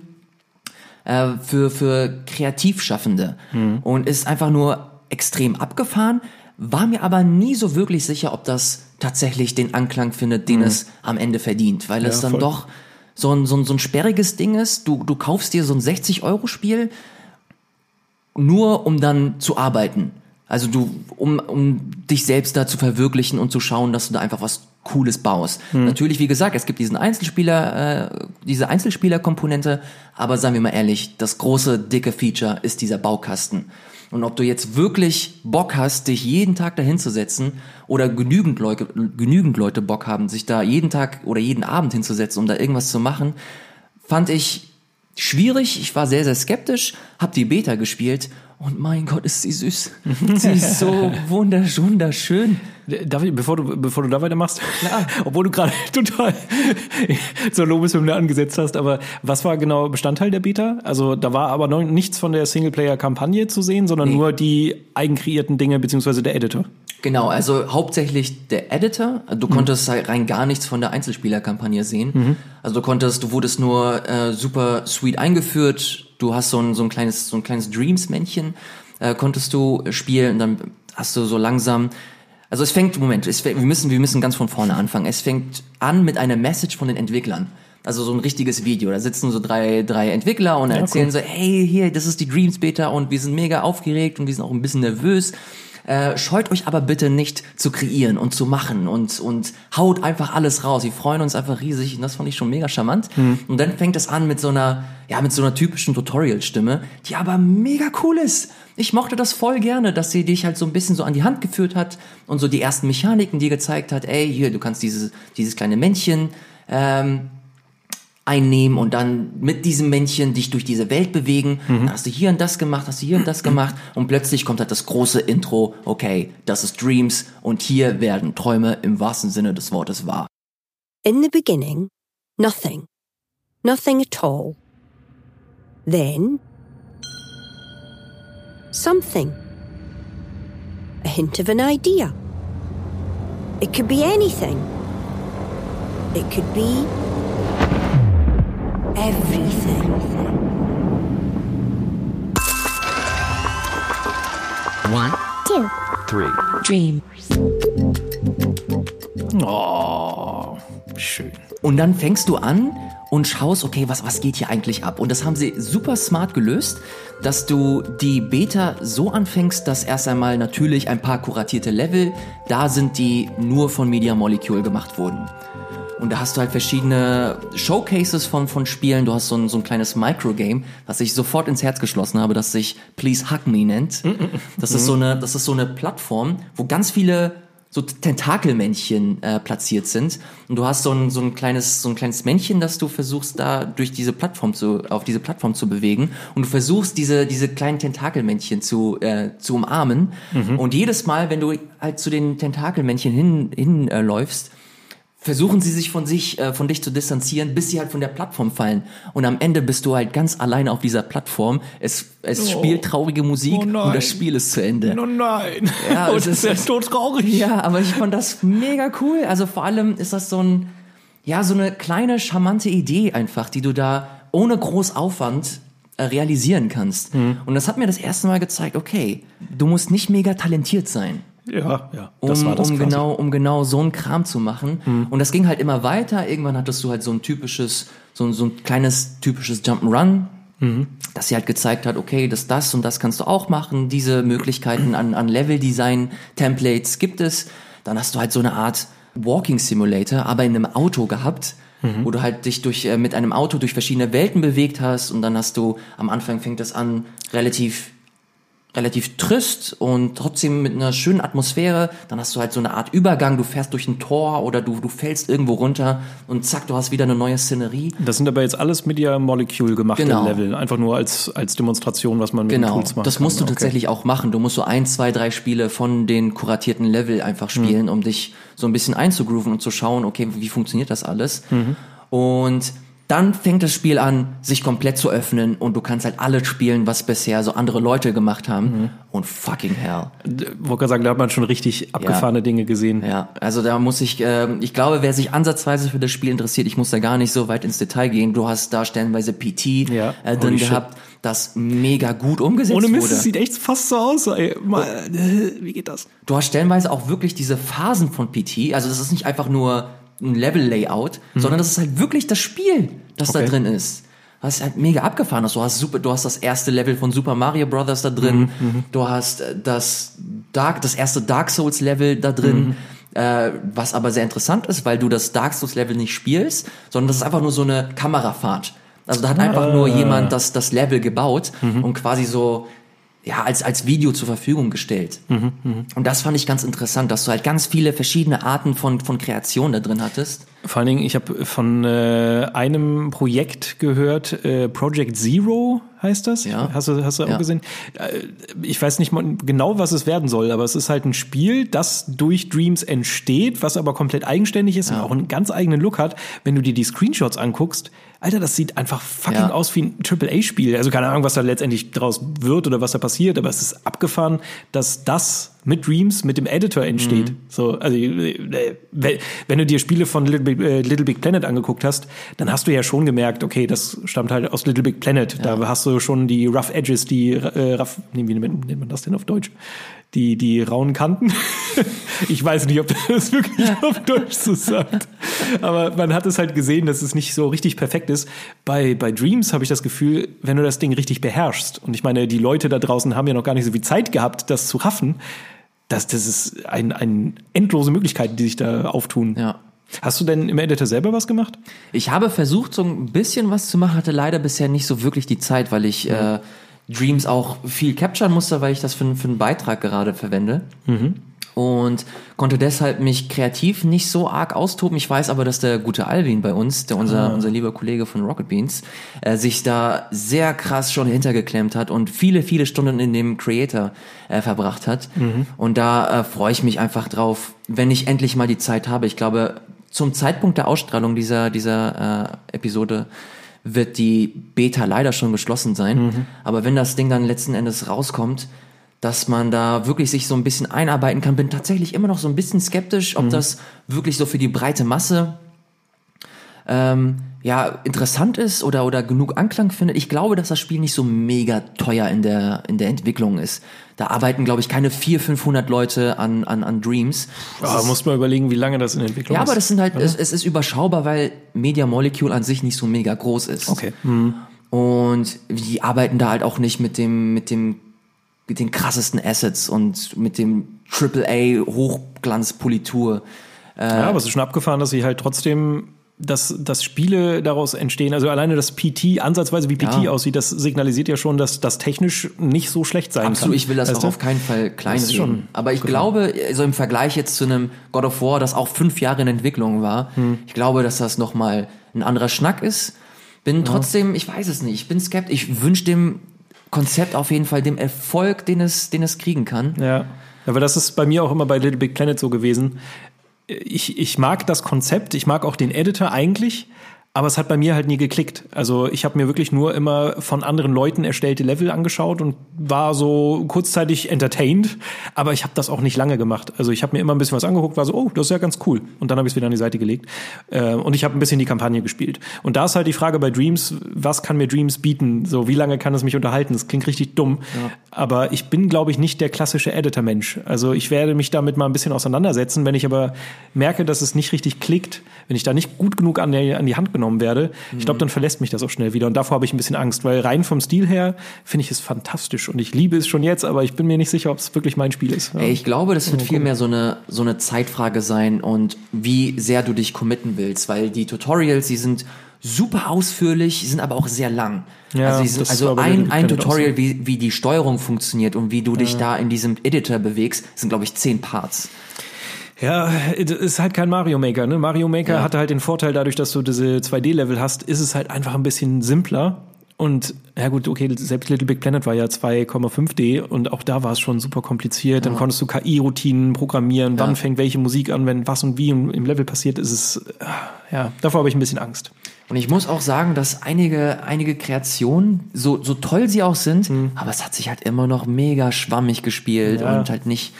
äh, für für Kreativschaffende mhm. und ist einfach nur extrem abgefahren. War mir aber nie so wirklich sicher, ob das tatsächlich den Anklang findet, den mhm. es am Ende verdient, weil ja, es dann voll. doch so ein, so, ein, so ein sperriges Ding ist. Du, du kaufst dir so ein 60-Euro-Spiel nur, um dann zu arbeiten. Also du, um, um dich selbst da zu verwirklichen und zu schauen, dass du da einfach was Cooles baust. Hm. Natürlich, wie gesagt, es gibt diesen Einzelspieler, äh, diese Einzelspieler-Komponente, aber sagen wir mal ehrlich, das große, dicke Feature ist dieser Baukasten. Und ob du jetzt wirklich Bock hast, dich jeden Tag dahin zu setzen oder genügend Leute, genügend Leute Bock haben, sich da jeden Tag oder jeden Abend hinzusetzen, um da irgendwas zu machen, fand ich schwierig. Ich war sehr, sehr skeptisch, hab die Beta gespielt und mein Gott, ist sie süß. sie ist so (laughs) wunderschön. Darf ich, bevor du, bevor du da weitermachst, Klar. (laughs) obwohl du gerade (laughs) total zur Lobeshymne angesetzt hast, aber was war genau Bestandteil der Beta? Also da war aber noch nichts von der Singleplayer-Kampagne zu sehen, sondern nee. nur die eigenkreierten Dinge beziehungsweise der Editor. Genau, also hauptsächlich der Editor. Du mhm. konntest halt rein gar nichts von der Einzelspielerkampagne sehen. Mhm. Also du konntest, du wurdest nur äh, super sweet eingeführt. Du hast so ein, so ein kleines, so ein kleines Dreams-Männchen, äh, konntest du spielen. Und dann hast du so langsam also es fängt, Moment, es fängt, wir müssen, wir müssen ganz von vorne anfangen. Es fängt an mit einer Message von den Entwicklern. Also so ein richtiges Video. Da sitzen so drei, drei Entwickler und ja, erzählen cool. so, hey, hier, das ist die Dreams Beta und wir sind mega aufgeregt und wir sind auch ein bisschen nervös. Äh, scheut euch aber bitte nicht zu kreieren und zu machen und, und haut einfach alles raus. Wir freuen uns einfach riesig und das fand ich schon mega charmant. Mhm. Und dann fängt es an mit so einer, ja, mit so einer typischen Tutorial-Stimme, die aber mega cool ist. Ich mochte das voll gerne, dass sie dich halt so ein bisschen so an die Hand geführt hat und so die ersten Mechaniken dir gezeigt hat, ey, hier, du kannst dieses, dieses kleine Männchen ähm, einnehmen und dann mit diesem Männchen dich durch diese Welt bewegen. Mhm. Dann hast du hier und das gemacht, hast du hier und das gemacht und plötzlich kommt halt das große Intro, okay, das ist Dreams und hier werden Träume im wahrsten Sinne des Wortes wahr. In the beginning, nothing. Nothing at all. Then, something. A hint of an idea. It could be anything. It could be everything. One, two, three. Dream. Oh, schön. Und dann fängst du an und schaust, okay, was, was geht hier eigentlich ab? Und das haben sie super smart gelöst, dass du die Beta so anfängst, dass erst einmal natürlich ein paar kuratierte Level da sind, die nur von Media Molecule gemacht wurden. Und da hast du halt verschiedene Showcases von, von Spielen. Du hast so ein, so ein kleines Microgame, was ich sofort ins Herz geschlossen habe, das sich Please Hug Me nennt. Das ist so eine, das ist so eine Plattform, wo ganz viele so Tentakelmännchen äh, platziert sind. Und du hast so ein, so ein kleines, so ein kleines Männchen, das du versuchst, da durch diese Plattform zu, auf diese Plattform zu bewegen. Und du versuchst, diese, diese kleinen Tentakelmännchen zu, äh, zu umarmen. Mhm. Und jedes Mal, wenn du halt zu den Tentakelmännchen hin, hinläufst, äh, versuchen sie sich von sich, äh, von dich zu distanzieren, bis sie halt von der Plattform fallen. Und am Ende bist du halt ganz alleine auf dieser Plattform. Es, es oh. spielt traurige Musik oh und das Spiel ist zu Ende. Oh nein. Ja, es (laughs) ist, ist so traurig. Ja, aber ich fand das mega cool. Also vor allem ist das so ein, ja, so eine kleine charmante Idee einfach, die du da ohne groß Aufwand äh, realisieren kannst. Mhm. Und das hat mir das erste Mal gezeigt, okay, du musst nicht mega talentiert sein. Ja, ja. Das um, war das um genau, um genau so einen Kram zu machen. Mhm. Und das ging halt immer weiter. Irgendwann hattest du halt so ein typisches, so, so ein kleines typisches Jump'n'Run, mhm. das sie halt gezeigt hat, okay, das, das und das kannst du auch machen. Diese Möglichkeiten an, an Level-Design-Templates gibt es. Dann hast du halt so eine Art Walking Simulator, aber in einem Auto gehabt mhm. wo du halt dich durch äh, mit einem Auto durch verschiedene Welten bewegt hast und dann hast du am Anfang fängt das an relativ relativ trist und trotzdem mit einer schönen Atmosphäre. Dann hast du halt so eine Art Übergang, du fährst durch ein Tor oder du, du fällst irgendwo runter und zack, du hast wieder eine neue Szenerie. Das sind aber jetzt alles Media Molecule gemachte genau. Level, einfach nur als, als Demonstration, was man mit genau. Tools macht. Das musst du okay. tatsächlich auch machen. Du musst so ein, zwei, drei Spiele von den kuratierten Level einfach spielen, mhm. um dich so ein bisschen einzugrooven und zu schauen, okay, wie funktioniert das alles? Mhm. Und dann fängt das Spiel an, sich komplett zu öffnen und du kannst halt alles spielen, was bisher so andere Leute gemacht haben. Mhm. Und fucking hell. Wollte sagen, da hat man schon richtig abgefahrene ja. Dinge gesehen. Ja, also da muss ich, äh, ich glaube, wer sich ansatzweise für das Spiel interessiert, ich muss da gar nicht so weit ins Detail gehen. Du hast da stellenweise PT ja. äh, drin gehabt, das mega gut umgesetzt Ohne Mist, wurde. es sieht echt fast so aus. Ey. Mal, äh, wie geht das? Du hast stellenweise auch wirklich diese Phasen von PT. Also das ist nicht einfach nur ein Level-Layout, mhm. sondern das ist halt wirklich das Spiel, das okay. da drin ist. Das ist halt mega abgefahren. Du hast super, du hast das erste Level von Super Mario Brothers da drin. Mhm, mhm. du hast äh, das Dark, das erste Dark Souls Level da drin. Mhm. Äh, was aber sehr interessant ist, weil du das Dark Souls Level nicht spielst, sondern das ist einfach nur so eine Kamerafahrt. Also da hat einfach ah. nur jemand das, das Level gebaut mhm. und quasi so ja, als, als Video zur Verfügung gestellt. Mhm, mh. Und das fand ich ganz interessant, dass du halt ganz viele verschiedene Arten von, von Kreation da drin hattest. Vor allen Dingen, ich habe von äh, einem Projekt gehört, äh, Project Zero heißt das. Ja. Hast du, hast du auch ja. gesehen? Äh, ich weiß nicht mal genau, was es werden soll, aber es ist halt ein Spiel, das durch Dreams entsteht, was aber komplett eigenständig ist ja. und auch einen ganz eigenen Look hat. Wenn du dir die Screenshots anguckst, Alter, das sieht einfach fucking ja. aus wie ein AAA-Spiel. Also keine Ahnung, was da letztendlich draus wird oder was da passiert, aber es ist abgefahren, dass das mit Dreams, mit dem Editor entsteht. Mhm. So, also äh, wenn du dir Spiele von Little Big, äh, Little Big, Planet angeguckt hast, dann hast du ja schon gemerkt, okay, das stammt halt aus Little Big Planet. Ja. Da hast du schon die Rough Edges, die äh, rough, wie nennt man das denn auf Deutsch? Die, die rauen Kanten. (laughs) ich weiß nicht, ob das wirklich auf Deutsch so sagt. Aber man hat es halt gesehen, dass es nicht so richtig perfekt ist. Bei, bei Dreams habe ich das Gefühl, wenn du das Ding richtig beherrschst, und ich meine, die Leute da draußen haben ja noch gar nicht so viel Zeit gehabt, das zu raffen, dass das ist ein, ein endlose Möglichkeiten, die sich da auftun. Ja. Hast du denn im Editor selber was gemacht? Ich habe versucht, so ein bisschen was zu machen, hatte leider bisher nicht so wirklich die Zeit, weil ich mhm. äh, Dreams auch viel capturen musste, weil ich das für, für einen Beitrag gerade verwende. Mhm. Und konnte deshalb mich kreativ nicht so arg austoben. Ich weiß aber, dass der gute Alvin bei uns, der unser, ah. unser lieber Kollege von Rocket Beans, äh, sich da sehr krass schon hintergeklemmt hat und viele, viele Stunden in dem Creator äh, verbracht hat. Mhm. Und da äh, freue ich mich einfach drauf, wenn ich endlich mal die Zeit habe. Ich glaube, zum Zeitpunkt der Ausstrahlung dieser, dieser äh, Episode wird die Beta leider schon geschlossen sein. Mhm. Aber wenn das Ding dann letzten Endes rauskommt, dass man da wirklich sich so ein bisschen einarbeiten kann, bin tatsächlich immer noch so ein bisschen skeptisch, ob mhm. das wirklich so für die breite Masse ähm, ja interessant ist oder oder genug Anklang findet. Ich glaube, dass das Spiel nicht so mega teuer in der in der Entwicklung ist. Da arbeiten, glaube ich, keine 400, 500 Leute an an, an Dreams. Das muss man überlegen, wie lange das in Entwicklung ist. Ja, aber das sind halt es, es, ist überschaubar, weil Media Molecule an sich nicht so mega groß ist. Okay. Mhm. Und die arbeiten da halt auch nicht mit dem mit dem mit den krassesten Assets und mit dem AAA Hochglanzpolitur. Äh, ja, aber es ist schon abgefahren, dass sie halt trotzdem dass, dass Spiele daraus entstehen, also alleine das PT, ansatzweise wie PT ja. aussieht, das signalisiert ja schon, dass das technisch nicht so schlecht sein Absolut, kann. ich will das weißt auch auf keinen Fall klein reden. Aber ich glaube, also im Vergleich jetzt zu einem God of War, das auch fünf Jahre in Entwicklung war, hm. ich glaube, dass das nochmal ein anderer Schnack ist. Bin ja. trotzdem, ich weiß es nicht, ich bin skeptisch, ich wünsche dem Konzept auf jeden Fall dem Erfolg, den es, den es kriegen kann. Ja. Aber das ist bei mir auch immer bei Little Big Planet so gewesen ich, ich mag das Konzept, ich mag auch den Editor eigentlich, aber es hat bei mir halt nie geklickt. Also ich habe mir wirklich nur immer von anderen Leuten erstellte Level angeschaut und war so kurzzeitig entertained, aber ich habe das auch nicht lange gemacht. Also ich habe mir immer ein bisschen was angeguckt, war so, oh, das ist ja ganz cool. Und dann habe ich es wieder an die Seite gelegt. Äh, und ich habe ein bisschen die Kampagne gespielt. Und da ist halt die Frage bei Dreams, was kann mir Dreams bieten? So, wie lange kann es mich unterhalten? Das klingt richtig dumm. Ja. Aber ich bin, glaube ich, nicht der klassische Editor-Mensch. Also ich werde mich damit mal ein bisschen auseinandersetzen. Wenn ich aber merke, dass es nicht richtig klickt, wenn ich da nicht gut genug an die, an die Hand genommen genommen werde, ich glaube, dann verlässt mich das auch schnell wieder. Und davor habe ich ein bisschen Angst, weil rein vom Stil her finde ich es fantastisch und ich liebe es schon jetzt, aber ich bin mir nicht sicher, ob es wirklich mein Spiel ist. Ey, ich glaube, das wird viel mehr so eine, so eine Zeitfrage sein und wie sehr du dich committen willst, weil die Tutorials, die sind super ausführlich, sind aber auch sehr lang. Ja, also, sind, also ein, ein Tutorial, wie, wie die Steuerung funktioniert und wie du dich ja. da in diesem Editor bewegst, sind, glaube ich, zehn Parts. Ja, es ist halt kein Mario Maker. Ne? Mario Maker ja. hatte halt den Vorteil, dadurch, dass du diese 2D-Level hast, ist es halt einfach ein bisschen simpler. Und ja gut, okay, selbst Little Big Planet war ja 2,5D und auch da war es schon super kompliziert. Dann konntest du KI-Routinen programmieren, ja. wann fängt welche Musik an, wenn was und wie im Level passiert, ist es, ja, davor habe ich ein bisschen Angst. Und ich muss auch sagen, dass einige, einige Kreationen, so, so toll sie auch sind, mhm. aber es hat sich halt immer noch mega schwammig gespielt ja. und halt nicht,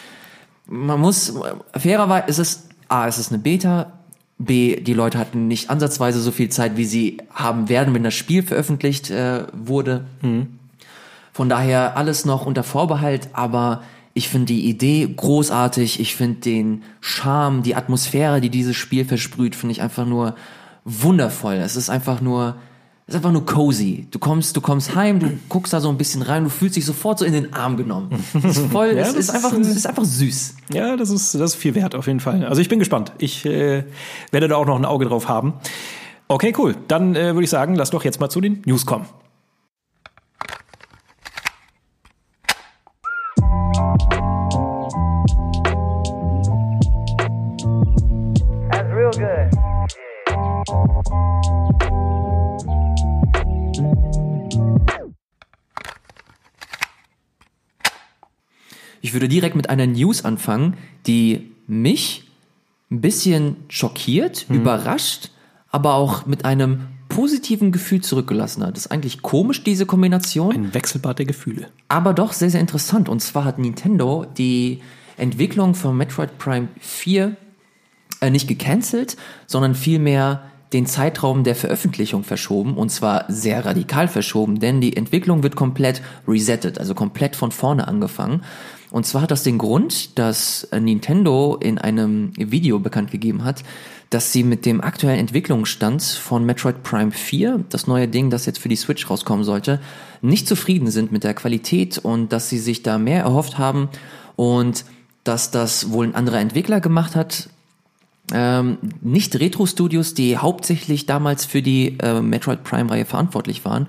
man muss, fairerweise ist es, A, ist es eine Beta, B, die Leute hatten nicht ansatzweise so viel Zeit, wie sie haben werden, wenn das Spiel veröffentlicht äh, wurde. Mhm. Von daher alles noch unter Vorbehalt, aber ich finde die Idee großartig. Ich finde den Charme, die Atmosphäre, die dieses Spiel versprüht, finde ich einfach nur wundervoll. Es ist einfach nur, ist einfach nur cozy. Du kommst, du kommst heim, du guckst da so ein bisschen rein, du fühlst dich sofort so in den Arm genommen. Das ist (laughs) voll, ja, das ist, ist einfach, das ist einfach süß. Ja, das ist, das ist viel wert auf jeden Fall. Also ich bin gespannt. Ich äh, werde da auch noch ein Auge drauf haben. Okay, cool. Dann äh, würde ich sagen, lass doch jetzt mal zu den News kommen. Ich würde direkt mit einer News anfangen, die mich ein bisschen schockiert, hm. überrascht, aber auch mit einem positiven Gefühl zurückgelassen hat. Das ist eigentlich komisch, diese Kombination. Ein Wechselbad der Gefühle. Aber doch sehr, sehr interessant. Und zwar hat Nintendo die Entwicklung von Metroid Prime 4 äh, nicht gecancelt, sondern vielmehr den Zeitraum der Veröffentlichung verschoben und zwar sehr radikal verschoben, denn die Entwicklung wird komplett resettet, also komplett von vorne angefangen. Und zwar hat das den Grund, dass Nintendo in einem Video bekannt gegeben hat, dass sie mit dem aktuellen Entwicklungsstand von Metroid Prime 4, das neue Ding, das jetzt für die Switch rauskommen sollte, nicht zufrieden sind mit der Qualität und dass sie sich da mehr erhofft haben und dass das wohl ein anderer Entwickler gemacht hat, ähm, nicht Retro-Studios, die hauptsächlich damals für die äh, Metroid Prime-Reihe verantwortlich waren,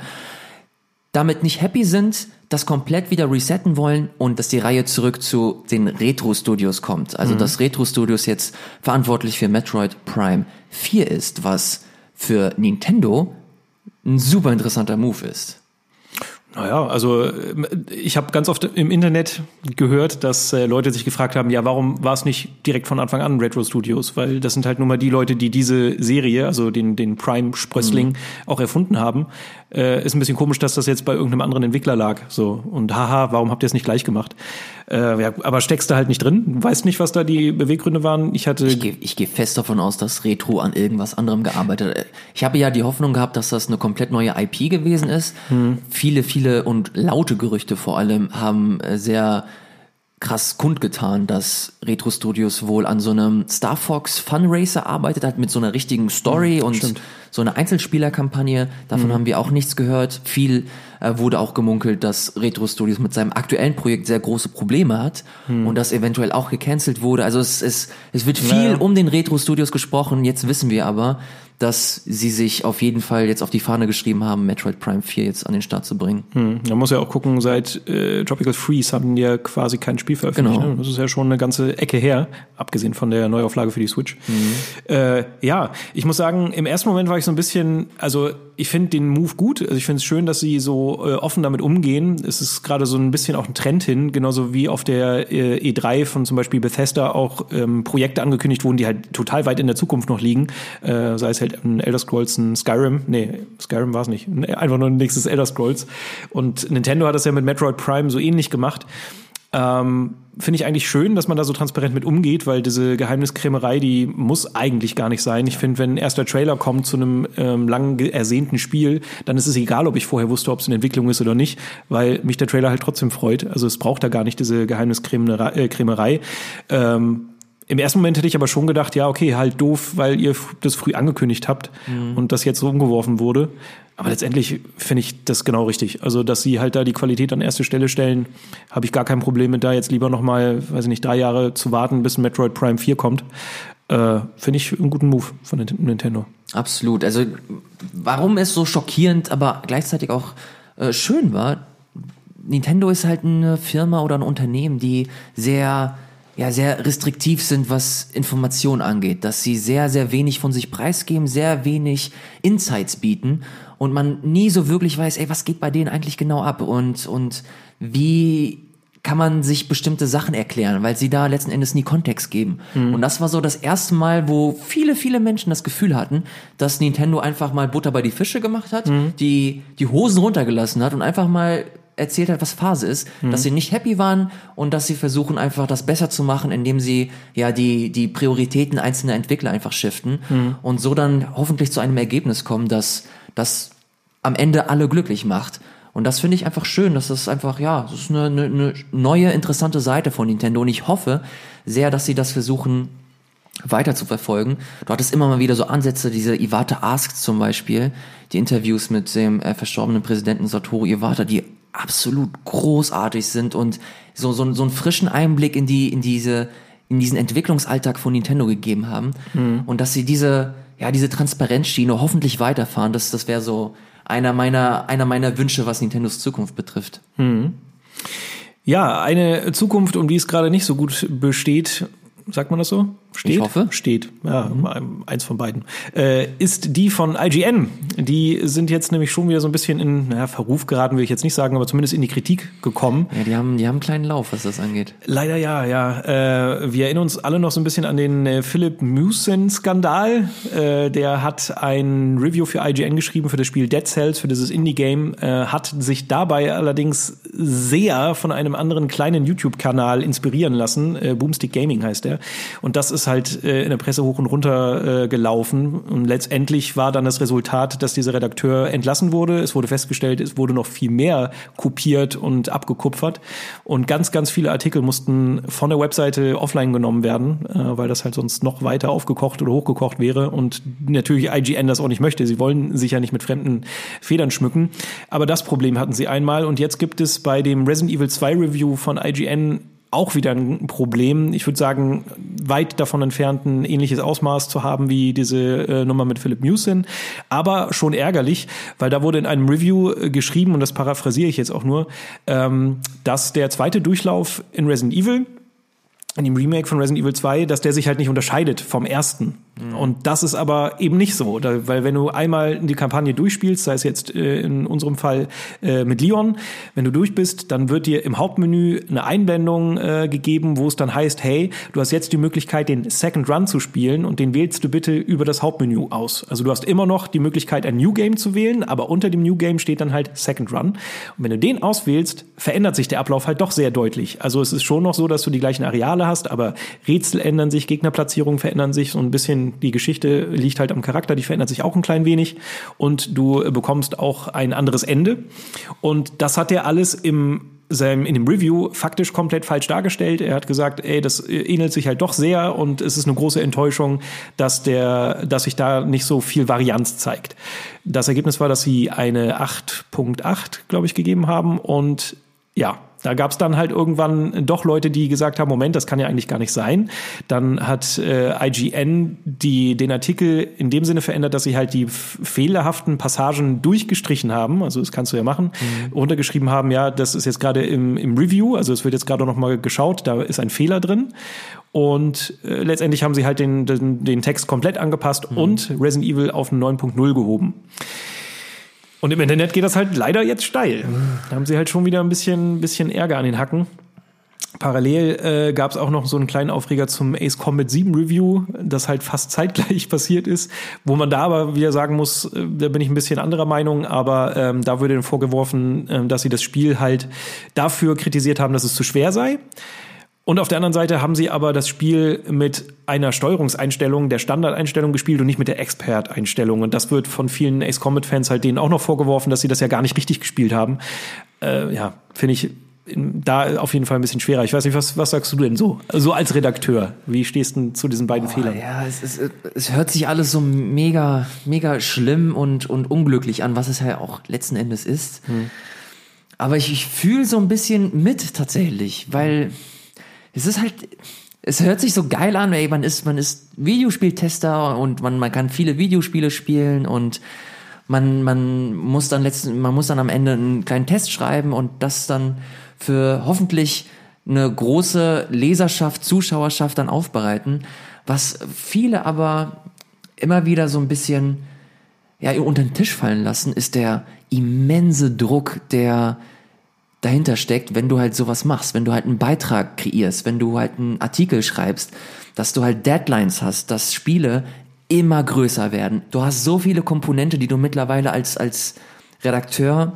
damit nicht happy sind, das komplett wieder resetten wollen und dass die Reihe zurück zu den Retro-Studios kommt. Also mhm. dass Retro-Studios jetzt verantwortlich für Metroid Prime 4 ist, was für Nintendo ein super interessanter Move ist. Naja, also ähm, ich habe ganz oft im Internet gehört, dass äh, Leute sich gefragt haben, ja, warum war es nicht direkt von Anfang an Retro Studios? Weil das sind halt nun mal die Leute, die diese Serie, also den, den Prime-Sprössling, mhm. auch erfunden haben. Äh, ist ein bisschen komisch, dass das jetzt bei irgendeinem anderen Entwickler lag. So und haha, warum habt ihr es nicht gleich gemacht? Äh, ja, aber steckst du halt nicht drin, weißt nicht, was da die Beweggründe waren. Ich hatte. Ich gehe ich geh fest davon aus, dass Retro an irgendwas anderem gearbeitet hat. Ich habe ja die Hoffnung gehabt, dass das eine komplett neue IP gewesen ist. Hm. Viele, viele und laute Gerüchte vor allem haben äh, sehr krass kundgetan, dass Retro Studios wohl an so einem Star Fox Fun Racer arbeitet hat mit so einer richtigen Story mhm, und stimmt. so einer Einzelspielerkampagne. Davon mhm. haben wir auch nichts gehört. Viel äh, wurde auch gemunkelt, dass Retro Studios mit seinem aktuellen Projekt sehr große Probleme hat mhm. und das eventuell auch gecancelt wurde. Also es, es, es wird viel naja. um den Retro Studios gesprochen. Jetzt wissen wir aber, dass sie sich auf jeden Fall jetzt auf die Fahne geschrieben haben, Metroid Prime 4 jetzt an den Start zu bringen. Hm, man muss ja auch gucken, seit äh, Tropical Freeze haben die ja quasi kein Spiel veröffentlicht. Genau. Ne? Das ist ja schon eine ganze Ecke her, abgesehen von der Neuauflage für die Switch. Mhm. Äh, ja, ich muss sagen, im ersten Moment war ich so ein bisschen, also ich finde den Move gut. Also ich finde es schön, dass sie so äh, offen damit umgehen. Es ist gerade so ein bisschen auch ein Trend hin, genauso wie auf der äh, E3 von zum Beispiel Bethesda auch ähm, Projekte angekündigt wurden, die halt total weit in der Zukunft noch liegen. Äh, sei es halt ein Elder Scrolls, ein Skyrim. Nee, Skyrim war es nicht. Einfach nur ein nächstes Elder Scrolls. Und Nintendo hat das ja mit Metroid Prime so ähnlich gemacht. Ähm, Finde ich eigentlich schön, dass man da so transparent mit umgeht, weil diese Geheimniskrämerei, die muss eigentlich gar nicht sein. Ich finde, wenn ein erster Trailer kommt zu einem ähm, lang ersehnten Spiel, dann ist es egal, ob ich vorher wusste, ob es in Entwicklung ist oder nicht, weil mich der Trailer halt trotzdem freut. Also es braucht da gar nicht diese Geheimniskrämerei. Äh, ähm, Im ersten Moment hätte ich aber schon gedacht, ja, okay, halt doof, weil ihr das früh angekündigt habt mhm. und das jetzt so umgeworfen wurde. Aber letztendlich finde ich das genau richtig. Also, dass sie halt da die Qualität an erste Stelle stellen, habe ich gar kein Problem mit, da jetzt lieber nochmal, weiß ich nicht, drei Jahre zu warten, bis Metroid Prime 4 kommt. Äh, finde ich einen guten Move von Nintendo. Absolut. Also, warum es so schockierend, aber gleichzeitig auch äh, schön war, Nintendo ist halt eine Firma oder ein Unternehmen, die sehr ja sehr restriktiv sind, was Information angeht, dass sie sehr sehr wenig von sich preisgeben, sehr wenig Insights bieten und man nie so wirklich weiß, ey, was geht bei denen eigentlich genau ab und, und wie kann man sich bestimmte Sachen erklären, weil sie da letzten Endes nie Kontext geben. Mhm. Und das war so das erste Mal, wo viele, viele Menschen das Gefühl hatten, dass Nintendo einfach mal Butter bei die Fische gemacht hat, mhm. die, die Hosen runtergelassen hat und einfach mal erzählt hat, was Phase ist, mhm. dass sie nicht happy waren und dass sie versuchen einfach das besser zu machen, indem sie ja die die Prioritäten einzelner Entwickler einfach shiften mhm. und so dann hoffentlich zu einem Ergebnis kommen, dass das am Ende alle glücklich macht. Und das finde ich einfach schön, dass das einfach, ja, das ist eine, eine, eine neue, interessante Seite von Nintendo. Und ich hoffe sehr, dass sie das versuchen weiter zu verfolgen. Du hattest immer mal wieder so Ansätze, diese Iwata Asks zum Beispiel, die Interviews mit dem äh, verstorbenen Präsidenten Satoru Iwata, die absolut großartig sind und so, so, so einen frischen Einblick in die, in diese, in diesen Entwicklungsalltag von Nintendo gegeben haben. Mhm. Und dass sie diese, ja, diese Transparenzschiene hoffentlich weiterfahren. Das, das wäre so einer meiner, einer meiner Wünsche, was Nintendos Zukunft betrifft. Hm. Ja, eine Zukunft, um die es gerade nicht so gut besteht, sagt man das so? Steht? Ich hoffe. Steht, ja, mhm. eins von beiden. Äh, ist die von IGN. Die sind jetzt nämlich schon wieder so ein bisschen in naja, Verruf geraten, will ich jetzt nicht sagen, aber zumindest in die Kritik gekommen. Ja, die haben, die haben einen kleinen Lauf, was das angeht. Leider ja, ja. Äh, wir erinnern uns alle noch so ein bisschen an den äh, Philip Mewson-Skandal. Äh, der hat ein Review für IGN geschrieben für das Spiel Dead Cells, für dieses Indie-Game, äh, hat sich dabei allerdings sehr von einem anderen kleinen YouTube-Kanal inspirieren lassen. Äh, Boomstick Gaming heißt der. Und das ist halt äh, in der Presse hoch und runter äh, gelaufen. Und letztendlich war dann das Resultat, dass dieser Redakteur entlassen wurde. Es wurde festgestellt, es wurde noch viel mehr kopiert und abgekupfert. Und ganz, ganz viele Artikel mussten von der Webseite offline genommen werden, äh, weil das halt sonst noch weiter aufgekocht oder hochgekocht wäre. Und natürlich IGN das auch nicht möchte. Sie wollen sich ja nicht mit fremden Federn schmücken. Aber das Problem hatten sie einmal. Und jetzt gibt es bei dem Resident Evil 2 Review von IGN auch wieder ein Problem. Ich würde sagen, weit davon entfernt ein ähnliches Ausmaß zu haben wie diese äh, Nummer mit Philip Mewson, aber schon ärgerlich, weil da wurde in einem Review äh, geschrieben, und das paraphrasiere ich jetzt auch nur, ähm, dass der zweite Durchlauf in Resident Evil in dem Remake von Resident Evil 2, dass der sich halt nicht unterscheidet vom ersten. Mhm. Und das ist aber eben nicht so, da, weil wenn du einmal die Kampagne durchspielst, sei es jetzt äh, in unserem Fall äh, mit Leon, wenn du durch bist, dann wird dir im Hauptmenü eine Einblendung äh, gegeben, wo es dann heißt, hey, du hast jetzt die Möglichkeit, den Second Run zu spielen und den wählst du bitte über das Hauptmenü aus. Also du hast immer noch die Möglichkeit, ein New Game zu wählen, aber unter dem New Game steht dann halt Second Run. Und wenn du den auswählst, verändert sich der Ablauf halt doch sehr deutlich. Also es ist schon noch so, dass du die gleichen Areale hast, aber Rätsel ändern sich, Gegnerplatzierungen verändern sich, so ein bisschen die Geschichte liegt halt am Charakter, die verändert sich auch ein klein wenig und du bekommst auch ein anderes Ende. Und das hat er alles im seinem, in dem Review faktisch komplett falsch dargestellt. Er hat gesagt, ey, das ähnelt sich halt doch sehr und es ist eine große Enttäuschung, dass der, dass sich da nicht so viel Varianz zeigt. Das Ergebnis war, dass sie eine 8.8, glaube ich, gegeben haben und ja, da gab es dann halt irgendwann doch Leute, die gesagt haben, Moment, das kann ja eigentlich gar nicht sein. Dann hat äh, IGN die, den Artikel in dem Sinne verändert, dass sie halt die fehlerhaften Passagen durchgestrichen haben. Also das kannst du ja machen. Mhm. Runtergeschrieben haben, ja, das ist jetzt gerade im, im Review, also es wird jetzt gerade noch mal geschaut, da ist ein Fehler drin. Und äh, letztendlich haben sie halt den, den, den Text komplett angepasst mhm. und Resident Evil auf 9.0 gehoben. Und im Internet geht das halt leider jetzt steil. Da haben sie halt schon wieder ein bisschen, bisschen Ärger an den Hacken. Parallel äh, gab es auch noch so einen kleinen Aufreger zum Ace Combat 7 Review, das halt fast zeitgleich (laughs) passiert ist, wo man da aber wieder sagen muss, äh, da bin ich ein bisschen anderer Meinung, aber ähm, da würde vorgeworfen, äh, dass sie das Spiel halt dafür kritisiert haben, dass es zu schwer sei. Und auf der anderen Seite haben sie aber das Spiel mit einer Steuerungseinstellung, der Standardeinstellung gespielt und nicht mit der Expert-Einstellung. Und das wird von vielen Ace Combat-Fans halt denen auch noch vorgeworfen, dass sie das ja gar nicht richtig gespielt haben. Äh, ja, finde ich da auf jeden Fall ein bisschen schwerer. Ich weiß nicht, was, was sagst du denn so? So als Redakteur, wie stehst du zu diesen beiden oh, Fehlern? Ja, es, ist, es hört sich alles so mega, mega schlimm und, und unglücklich an, was es ja auch letzten Endes ist. Hm. Aber ich, ich fühle so ein bisschen mit tatsächlich, weil es ist halt, es hört sich so geil an, ey, man ist, man ist Videospieltester und man, man kann viele Videospiele spielen und man, man muss dann letzten, man muss dann am Ende einen kleinen Test schreiben und das dann für hoffentlich eine große Leserschaft, Zuschauerschaft dann aufbereiten. Was viele aber immer wieder so ein bisschen ja, unter den Tisch fallen lassen, ist der immense Druck, der dahinter steckt, wenn du halt sowas machst, wenn du halt einen Beitrag kreierst, wenn du halt einen Artikel schreibst, dass du halt Deadlines hast, dass Spiele immer größer werden. Du hast so viele Komponente, die du mittlerweile als, als Redakteur